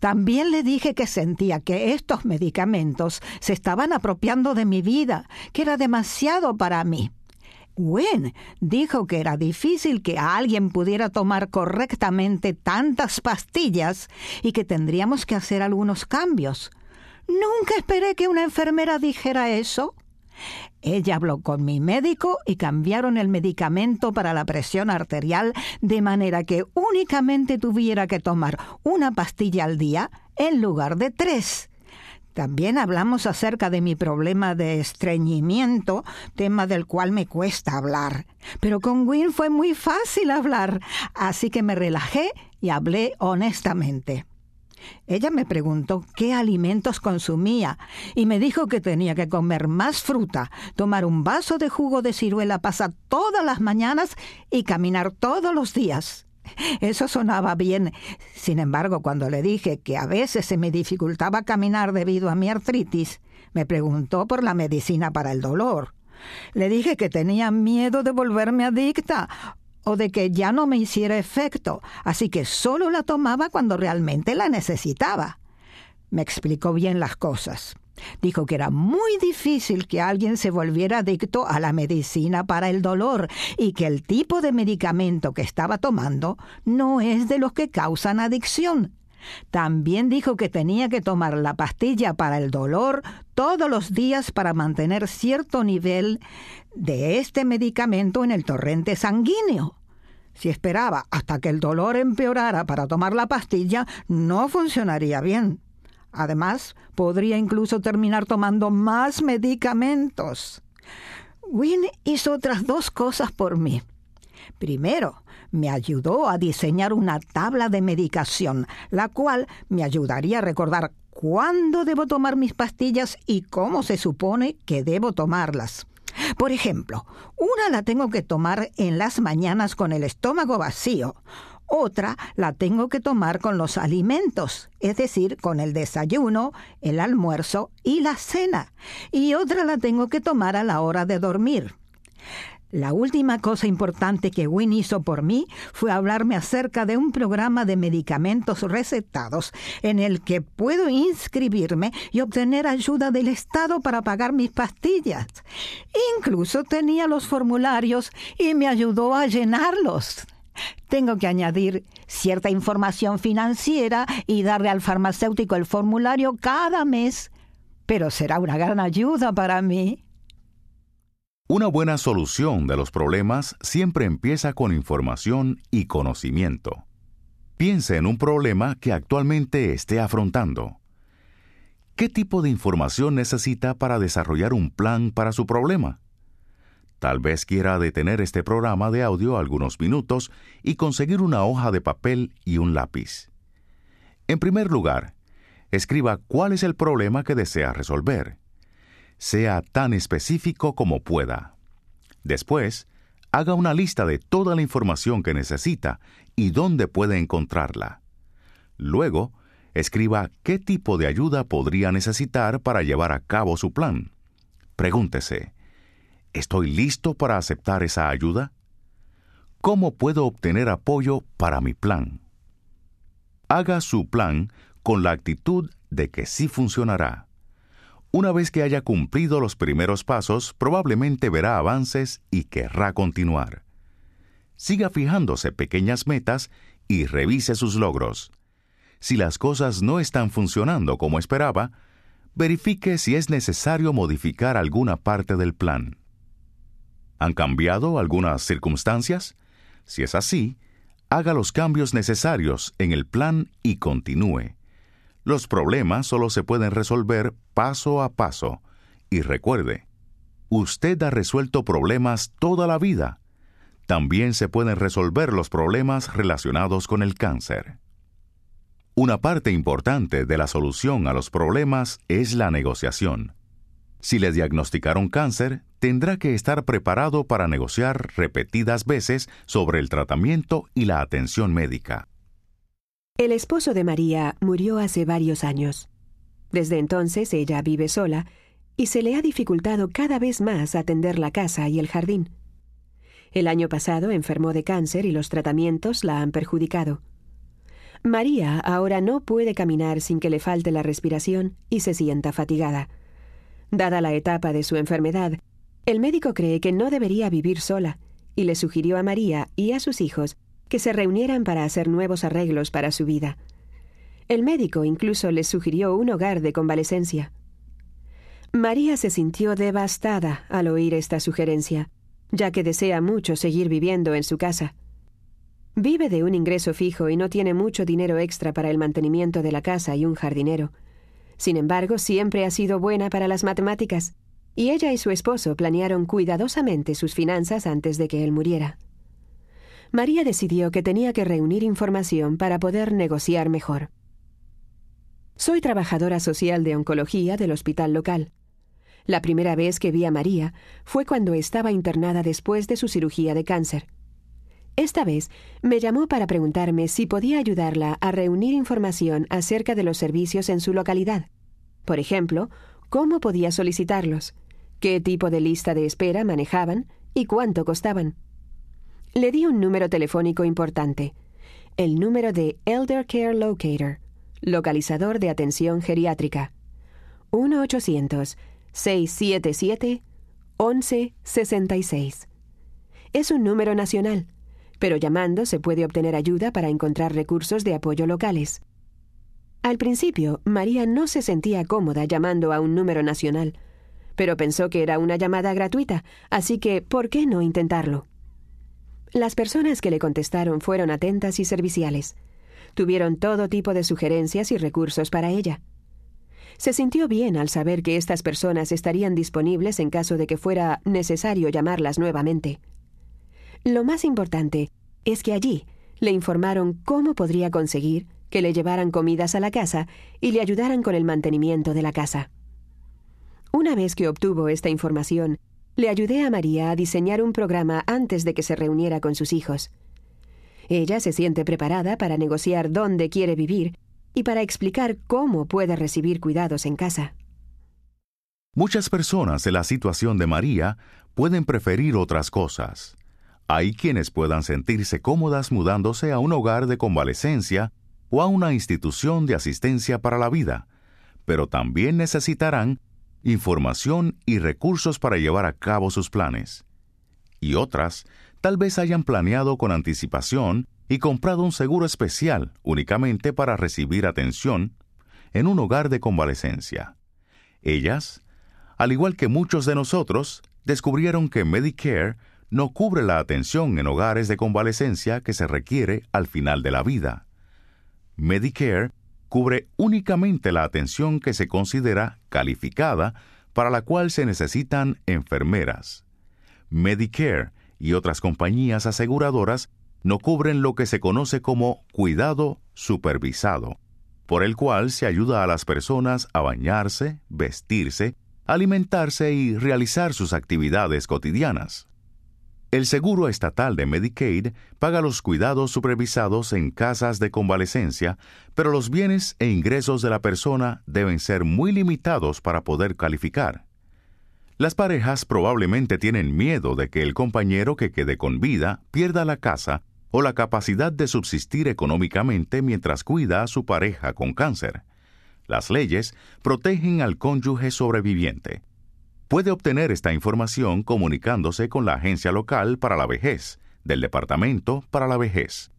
También le dije que sentía que estos medicamentos se estaban apropiando de mi vida, que era demasiado para mí. Gwen dijo que era difícil que alguien pudiera tomar correctamente tantas pastillas y que tendríamos que hacer algunos cambios. Nunca esperé que una enfermera dijera eso. Ella habló con mi médico y cambiaron el medicamento para la presión arterial de manera que únicamente tuviera que tomar una pastilla al día en lugar de tres. También hablamos acerca de mi problema de estreñimiento, tema del cual me cuesta hablar. Pero con Win fue muy fácil hablar, así que me relajé y hablé honestamente. Ella me preguntó qué alimentos consumía y me dijo que tenía que comer más fruta, tomar un vaso de jugo de ciruela pasa todas las mañanas y caminar todos los días. Eso sonaba bien. Sin embargo, cuando le dije que a veces se me dificultaba caminar debido a mi artritis, me preguntó por la medicina para el dolor. Le dije que tenía miedo de volverme adicta o de que ya no me hiciera efecto, así que solo la tomaba cuando realmente la necesitaba. Me explicó bien las cosas. Dijo que era muy difícil que alguien se volviera adicto a la medicina para el dolor y que el tipo de medicamento que estaba tomando no es de los que causan adicción. También dijo que tenía que tomar la pastilla para el dolor todos los días para mantener cierto nivel de este medicamento en el torrente sanguíneo. Si esperaba hasta que el dolor empeorara para tomar la pastilla, no funcionaría bien. Además, podría incluso terminar tomando más medicamentos. Wynne hizo otras dos cosas por mí. Primero, me ayudó a diseñar una tabla de medicación, la cual me ayudaría a recordar cuándo debo tomar mis pastillas y cómo se supone que debo tomarlas. Por ejemplo, una la tengo que tomar en las mañanas con el estómago vacío, otra la tengo que tomar con los alimentos, es decir, con el desayuno, el almuerzo y la cena. Y otra la tengo que tomar a la hora de dormir. La última cosa importante que Win hizo por mí fue hablarme acerca de un programa de medicamentos recetados en el que puedo inscribirme y obtener ayuda del Estado para pagar mis pastillas. Incluso tenía los formularios y me ayudó a llenarlos. Tengo que añadir cierta información financiera y darle al farmacéutico el formulario cada mes, pero será una gran ayuda para mí. Una buena solución de los problemas siempre empieza con información y conocimiento. Piense en un problema que actualmente esté afrontando. ¿Qué tipo de información necesita para desarrollar un plan para su problema? Tal vez quiera detener este programa de audio algunos minutos y conseguir una hoja de papel y un lápiz. En primer lugar, escriba cuál es el problema que desea resolver. Sea tan específico como pueda. Después, haga una lista de toda la información que necesita y dónde puede encontrarla. Luego, escriba qué tipo de ayuda podría necesitar para llevar a cabo su plan. Pregúntese, ¿Estoy listo para aceptar esa ayuda? ¿Cómo puedo obtener apoyo para mi plan? Haga su plan con la actitud de que sí funcionará. Una vez que haya cumplido los primeros pasos, probablemente verá avances y querrá continuar. Siga fijándose pequeñas metas y revise sus logros. Si las cosas no están funcionando como esperaba, verifique si es necesario modificar alguna parte del plan. ¿Han cambiado algunas circunstancias? Si es así, haga los cambios necesarios en el plan y continúe. Los problemas solo se pueden resolver paso a paso. Y recuerde, usted ha resuelto problemas toda la vida. También se pueden resolver los problemas relacionados con el cáncer. Una parte importante de la solución a los problemas es la negociación. Si le diagnosticaron cáncer, tendrá que estar preparado para negociar repetidas veces sobre el tratamiento y la atención médica. El esposo de María murió hace varios años. Desde entonces ella vive sola y se le ha dificultado cada vez más atender la casa y el jardín. El año pasado enfermó de cáncer y los tratamientos la han perjudicado. María ahora no puede caminar sin que le falte la respiración y se sienta fatigada. Dada la etapa de su enfermedad, el médico cree que no debería vivir sola y le sugirió a María y a sus hijos que se reunieran para hacer nuevos arreglos para su vida. El médico incluso les sugirió un hogar de convalecencia. María se sintió devastada al oír esta sugerencia, ya que desea mucho seguir viviendo en su casa. Vive de un ingreso fijo y no tiene mucho dinero extra para el mantenimiento de la casa y un jardinero. Sin embargo, siempre ha sido buena para las matemáticas, y ella y su esposo planearon cuidadosamente sus finanzas antes de que él muriera. María decidió que tenía que reunir información para poder negociar mejor. Soy trabajadora social de oncología del hospital local. La primera vez que vi a María fue cuando estaba internada después de su cirugía de cáncer. Esta vez me llamó para preguntarme si podía ayudarla a reunir información acerca de los servicios en su localidad. Por ejemplo, cómo podía solicitarlos, qué tipo de lista de espera manejaban y cuánto costaban. Le di un número telefónico importante, el número de Elder Care Locator, localizador de atención geriátrica. 1-800-677-1166. Es un número nacional pero llamando se puede obtener ayuda para encontrar recursos de apoyo locales. Al principio, María no se sentía cómoda llamando a un número nacional, pero pensó que era una llamada gratuita, así que ¿por qué no intentarlo? Las personas que le contestaron fueron atentas y serviciales. Tuvieron todo tipo de sugerencias y recursos para ella. Se sintió bien al saber que estas personas estarían disponibles en caso de que fuera necesario llamarlas nuevamente. Lo más importante es que allí le informaron cómo podría conseguir que le llevaran comidas a la casa y le ayudaran con el mantenimiento de la casa. Una vez que obtuvo esta información, le ayudé a María a diseñar un programa antes de que se reuniera con sus hijos. Ella se siente preparada para negociar dónde quiere vivir y para explicar cómo puede recibir cuidados en casa. Muchas personas en la situación de María pueden preferir otras cosas. Hay quienes puedan sentirse cómodas mudándose a un hogar de convalecencia o a una institución de asistencia para la vida, pero también necesitarán información y recursos para llevar a cabo sus planes. Y otras tal vez hayan planeado con anticipación y comprado un seguro especial únicamente para recibir atención en un hogar de convalecencia. Ellas, al igual que muchos de nosotros, descubrieron que Medicare no cubre la atención en hogares de convalecencia que se requiere al final de la vida. Medicare cubre únicamente la atención que se considera calificada para la cual se necesitan enfermeras. Medicare y otras compañías aseguradoras no cubren lo que se conoce como cuidado supervisado, por el cual se ayuda a las personas a bañarse, vestirse, alimentarse y realizar sus actividades cotidianas. El seguro estatal de Medicaid paga los cuidados supervisados en casas de convalecencia, pero los bienes e ingresos de la persona deben ser muy limitados para poder calificar. Las parejas probablemente tienen miedo de que el compañero que quede con vida pierda la casa o la capacidad de subsistir económicamente mientras cuida a su pareja con cáncer. Las leyes protegen al cónyuge sobreviviente puede obtener esta información comunicándose con la agencia local para la vejez del Departamento para la Vejez.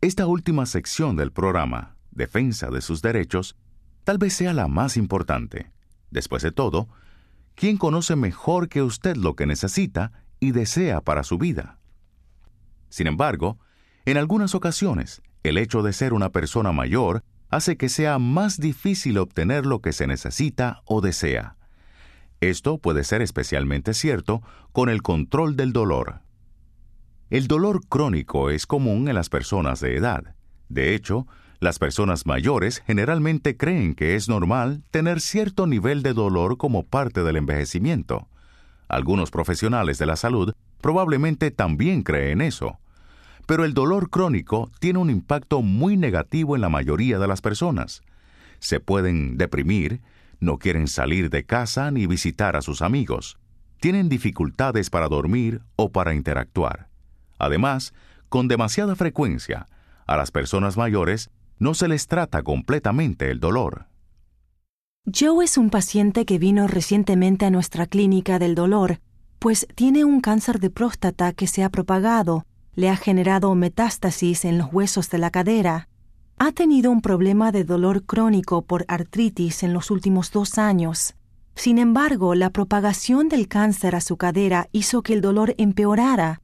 Esta última sección del programa, Defensa de sus Derechos, tal vez sea la más importante. Después de todo, ¿quién conoce mejor que usted lo que necesita y desea para su vida? Sin embargo, en algunas ocasiones, el hecho de ser una persona mayor hace que sea más difícil obtener lo que se necesita o desea. Esto puede ser especialmente cierto con el control del dolor. El dolor crónico es común en las personas de edad. De hecho, las personas mayores generalmente creen que es normal tener cierto nivel de dolor como parte del envejecimiento. Algunos profesionales de la salud probablemente también creen eso. Pero el dolor crónico tiene un impacto muy negativo en la mayoría de las personas. Se pueden deprimir, no quieren salir de casa ni visitar a sus amigos. Tienen dificultades para dormir o para interactuar. Además, con demasiada frecuencia, a las personas mayores no se les trata completamente el dolor. Joe es un paciente que vino recientemente a nuestra clínica del dolor, pues tiene un cáncer de próstata que se ha propagado, le ha generado metástasis en los huesos de la cadera ha tenido un problema de dolor crónico por artritis en los últimos dos años. Sin embargo, la propagación del cáncer a su cadera hizo que el dolor empeorara.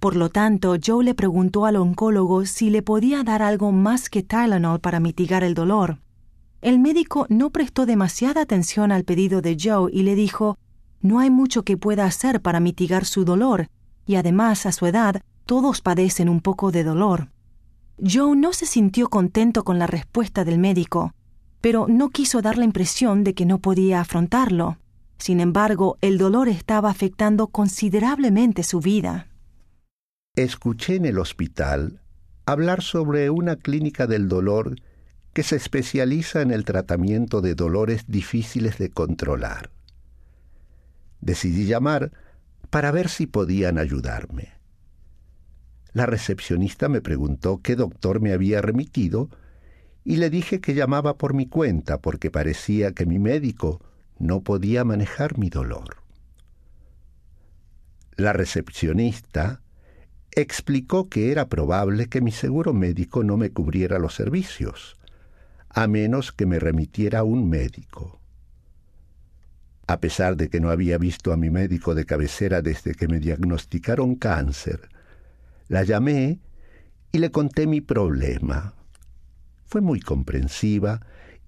Por lo tanto, Joe le preguntó al oncólogo si le podía dar algo más que Tylenol para mitigar el dolor. El médico no prestó demasiada atención al pedido de Joe y le dijo, no hay mucho que pueda hacer para mitigar su dolor, y además, a su edad, todos padecen un poco de dolor. Joe no se sintió contento con la respuesta del médico, pero no quiso dar la impresión de que no podía afrontarlo. Sin embargo, el dolor estaba afectando considerablemente su vida. escuché en el hospital hablar sobre una clínica del dolor que se especializa en el tratamiento de dolores difíciles de controlar. Decidí llamar para ver si podían ayudarme. La recepcionista me preguntó qué doctor me había remitido y le dije que llamaba por mi cuenta porque parecía que mi médico no podía manejar mi dolor. La recepcionista explicó que era probable que mi seguro médico no me cubriera los servicios, a menos que me remitiera un médico. A pesar de que no había visto a mi médico de cabecera desde que me diagnosticaron cáncer, la llamé y le conté mi problema. Fue muy comprensiva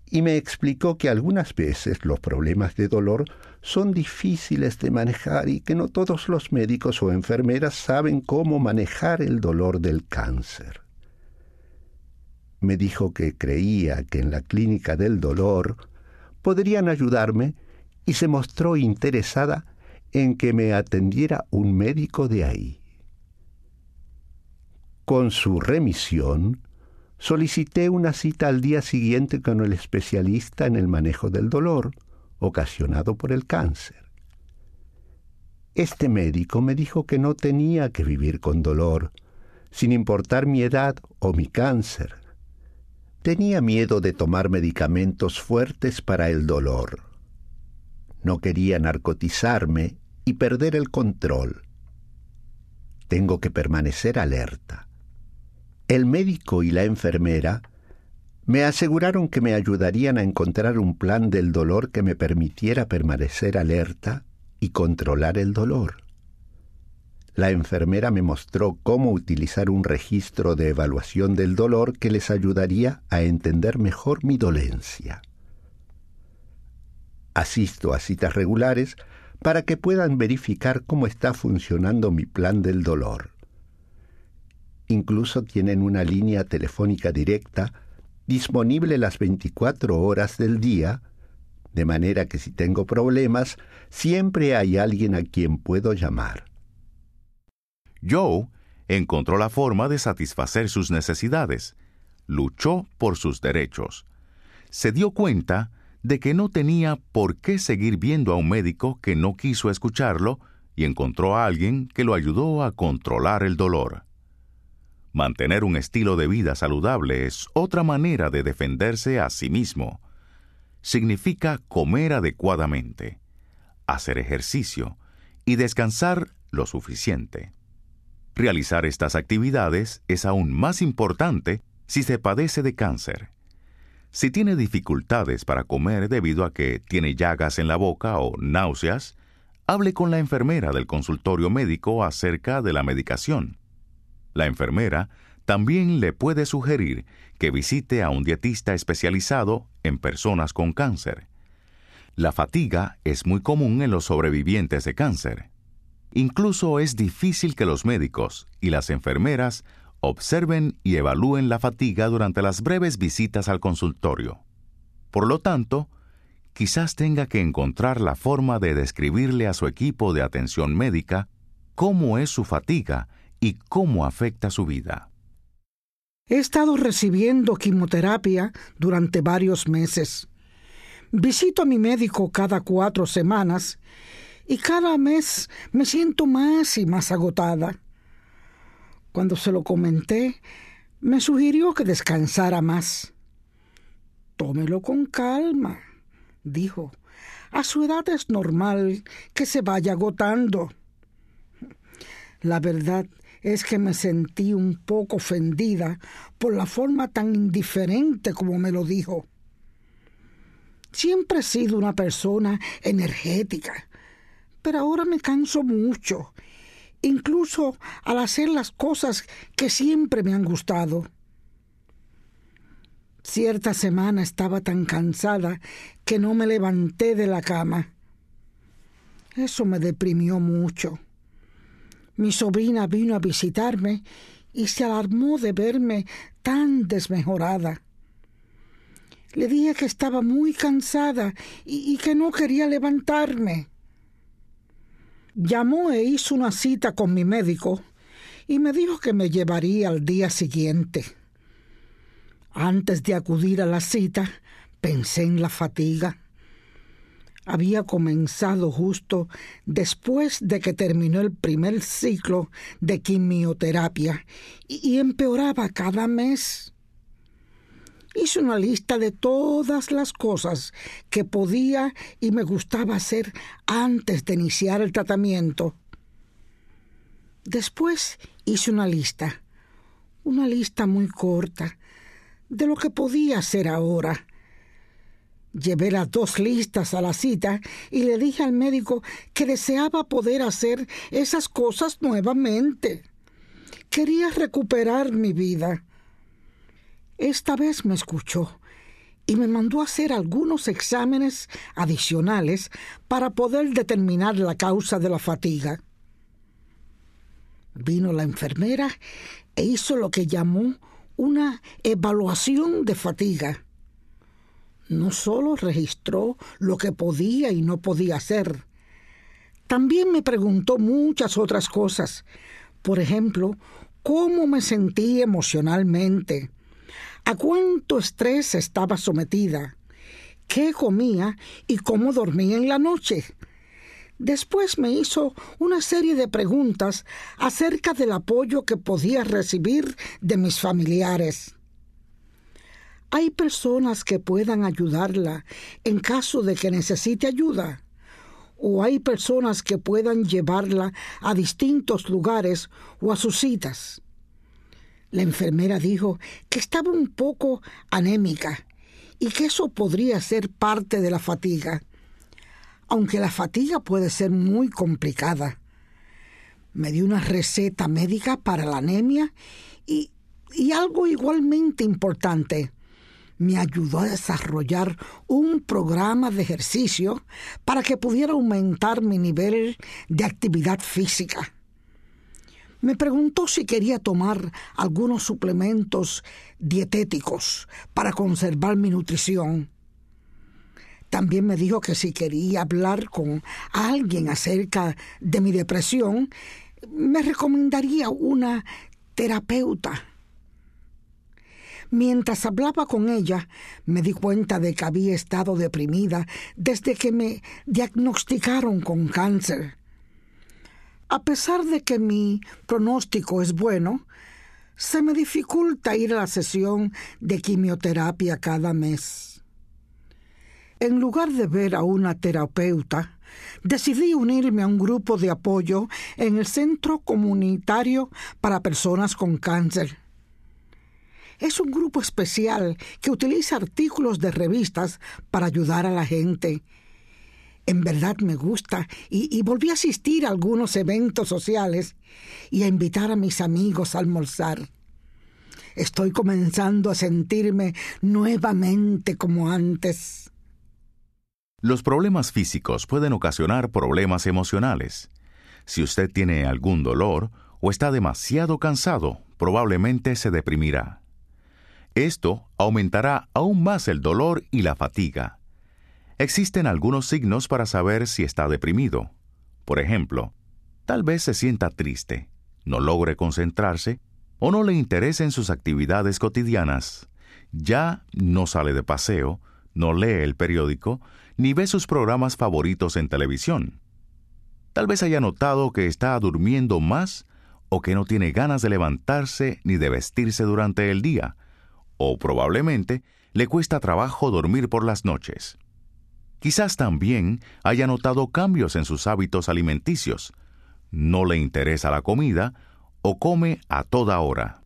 y me explicó que algunas veces los problemas de dolor son difíciles de manejar y que no todos los médicos o enfermeras saben cómo manejar el dolor del cáncer me dijo que creía que en la clínica del dolor podrían ayudarme y se mostró interesada en que me atendiera un médico de ahí. Con su remisión, solicité una cita al día siguiente con el especialista en el manejo del dolor ocasionado por el cáncer. Este médico me dijo que no tenía que vivir con dolor, sin importar mi edad o mi cáncer, Tenía miedo de tomar medicamentos fuertes para el dolor. No quería narcotizarme y perder el control. Tengo que permanecer alerta. El médico y la enfermera me aseguraron que me ayudarían a encontrar un plan del dolor que me permitiera permanecer alerta y controlar el dolor la enfermera me mostró cómo utilizar un registro de evaluación del dolor que les ayudaría a entender mejor mi dolencia. Asisto a citas regulares para que puedan verificar cómo está funcionando mi plan del dolor. Incluso tienen una línea telefónica directa disponible las 24 horas del día, de manera que si tengo problemas, siempre hay alguien a quien puedo llamar. Joe encontró la forma de satisfacer sus necesidades, luchó por sus derechos, se dio cuenta de que no tenía por qué seguir viendo a un médico que no quiso escucharlo y encontró a alguien que lo ayudó a controlar el dolor. Mantener un estilo de vida saludable es otra manera de defenderse a sí mismo. Significa comer adecuadamente, hacer ejercicio y descansar lo suficiente. Realizar estas actividades es aún más importante si se padece de cáncer. Si tiene dificultades para comer debido a que tiene llagas en la boca o náuseas, hable con la enfermera del consultorio médico acerca de la medicación. La enfermera también le puede sugerir que visite a un dietista especializado en personas con cáncer. La fatiga es muy común en los sobrevivientes de cáncer. Incluso es difícil que los médicos y las enfermeras observen y evalúen la fatiga durante las breves visitas al consultorio. Por lo tanto, quizás tenga que encontrar la forma de describirle a su equipo de atención médica cómo es su fatiga y cómo afecta su vida. He estado recibiendo quimioterapia durante varios meses. Visito a mi médico cada cuatro semanas y cada mes me siento más y más agotada. Cuando se lo comenté, me sugirió que descansara más. Tómelo con calma, dijo. A su edad es normal que se vaya agotando. La verdad es que me sentí un poco ofendida por la forma tan indiferente como me lo dijo. Siempre he sido una persona energética, pero ahora me canso mucho, incluso al hacer las cosas que siempre me han gustado. Cierta semana estaba tan cansada que no me levanté de la cama. Eso me deprimió mucho. Mi sobrina vino a visitarme y se alarmó de verme tan desmejorada. Le dije que estaba muy cansada y, que no quería levantarme llamó e hizo una cita con mi médico y me dijo que me llevaría al día siguiente. Antes de acudir a la cita, pensé en la fatiga. Había comenzado justo después de que terminó el primer ciclo de quimioterapia y empeoraba cada mes. Hice una lista de todas las cosas que podía y me gustaba hacer antes de iniciar el tratamiento. Después hice una lista, una lista muy corta, de lo que podía hacer ahora. Llevé las dos listas a la cita y le dije al médico que deseaba poder hacer esas cosas nuevamente. Quería recuperar mi vida. Esta vez me escuchó y me mandó a hacer algunos exámenes adicionales para poder determinar la causa de la fatiga. Vino la enfermera e hizo lo que llamó una evaluación de fatiga. No solo registró lo que podía y no podía hacer, también me preguntó muchas otras cosas. Por ejemplo, cómo me sentí emocionalmente, a cuánto estrés estaba sometida, qué comía y cómo dormía en la noche. Después me hizo una serie de preguntas acerca del apoyo que podía recibir de mis familiares. ¿Hay personas que puedan ayudarla en caso de que necesite ayuda? ¿O hay personas que puedan llevarla a distintos lugares o a sus citas? La enfermera dijo que estaba un poco anémica y que eso podría ser parte de la fatiga, aunque la fatiga puede ser muy complicada. Me dio una receta médica para la anemia y, y algo igualmente importante. Me ayudó a desarrollar un programa de ejercicio para que pudiera aumentar mi nivel de actividad física me preguntó si quería tomar algunos suplementos dietéticos para conservar mi nutrición. También me dijo que si quería hablar con alguien acerca de mi depresión, me recomendaría una terapeuta. Mientras hablaba con ella, me di cuenta de que había estado deprimida desde que me diagnosticaron con cáncer. A pesar de que mi pronóstico es bueno, se me dificulta ir a la sesión de quimioterapia cada mes. En lugar de ver a una terapeuta, decidí unirme a un grupo de apoyo en el Centro Comunitario para Personas con Cáncer. Es un grupo especial que utiliza artículos de revistas para ayudar a la gente en verdad me gusta y, volví a asistir a algunos eventos sociales y a invitar a mis amigos a almorzar. Estoy comenzando a sentirme nuevamente como antes. Los problemas físicos pueden ocasionar problemas emocionales. Si usted tiene algún dolor o está demasiado cansado, probablemente se deprimirá. Esto aumentará aún más el dolor y la fatiga Existen algunos signos para saber si está deprimido. Por ejemplo, tal vez se sienta triste, no logre concentrarse o no le interesen sus actividades cotidianas. Ya no sale de paseo, no lee el periódico, ni ve sus programas favoritos en televisión. Tal vez haya notado que está durmiendo más o que no tiene ganas de levantarse ni de vestirse durante el día, o probablemente le cuesta trabajo dormir por las noches. Quizás también haya notado cambios en sus hábitos alimenticios. No le interesa la comida o come a toda hora.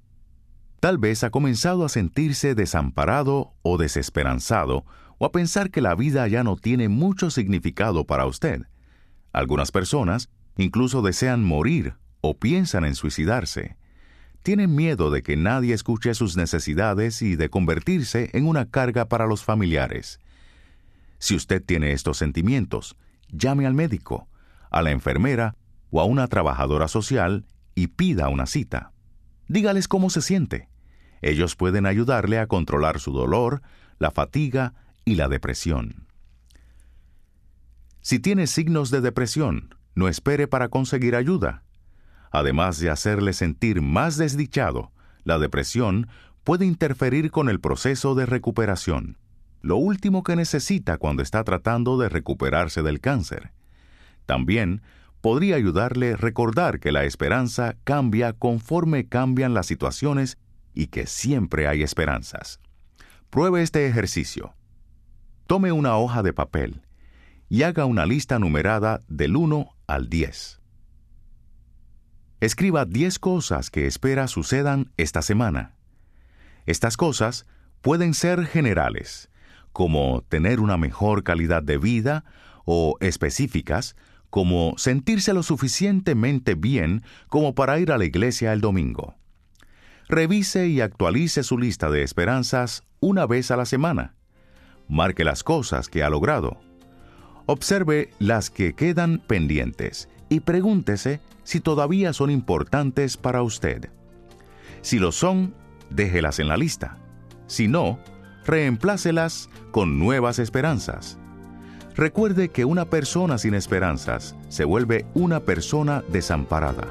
Tal vez ha comenzado a sentirse desamparado o desesperanzado o a pensar que la vida ya no tiene mucho significado para usted. Algunas personas incluso desean morir o piensan en suicidarse. Tienen miedo de que nadie escuche sus necesidades y de convertirse en una carga para los familiares. Si usted tiene estos sentimientos, llame al médico, a la enfermera o a una trabajadora social y pida una cita. Dígales cómo se siente. Ellos pueden ayudarle a controlar su dolor, la fatiga y la depresión. Si tiene signos de depresión, no espere para conseguir ayuda. Además de hacerle sentir más desdichado, la depresión puede interferir con el proceso de recuperación, lo último que necesita cuando está tratando de recuperarse del cáncer. También podría ayudarle recordar que la esperanza cambia conforme cambian las situaciones y que siempre hay esperanzas. Pruebe este ejercicio. Tome una hoja de papel y haga una lista numerada del 1 al 10. Escriba 10 cosas que espera sucedan esta semana. Estas cosas pueden ser generales, como tener una mejor calidad de vida, o específicas, como sentirse lo suficientemente bien como para ir a la iglesia el domingo. Revise y actualice su lista de esperanzas una vez a la semana. Marque las cosas que ha logrado. Observe las que quedan pendientes y pregúntese si todavía son importantes para usted. Si lo son, déjelas en la lista. Si no, reemplácelas con nuevas esperanzas. Recuerde que una persona sin esperanzas se vuelve una persona desamparada,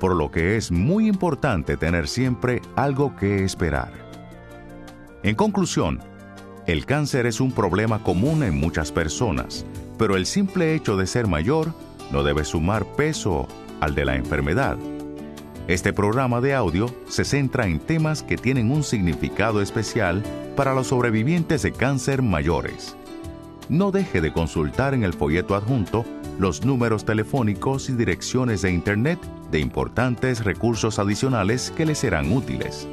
por lo que es muy importante tener siempre algo que esperar. En conclusión, el cáncer es un problema común en muchas personas, pero el simple hecho de ser mayor no debe sumar peso al de la enfermedad. Este programa de audio se centra en temas que tienen un significado especial para los sobrevivientes de cáncer mayores no deje de consultar en el folleto adjunto los números telefónicos y direcciones de Internet de importantes recursos adicionales que le serán útiles.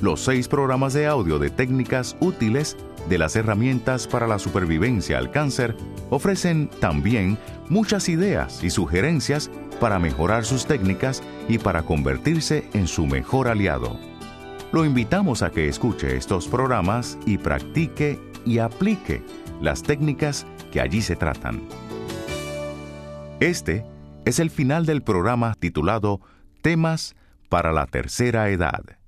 Los seis programas de audio de técnicas útiles de las herramientas para la supervivencia al cáncer ofrecen también muchas ideas y sugerencias para mejorar sus técnicas y para convertirse en su mejor aliado. Lo invitamos a que escuche estos programas y practique y aplique las técnicas que allí se tratan. Este es el final del programa titulado Temas para la Tercera Edad.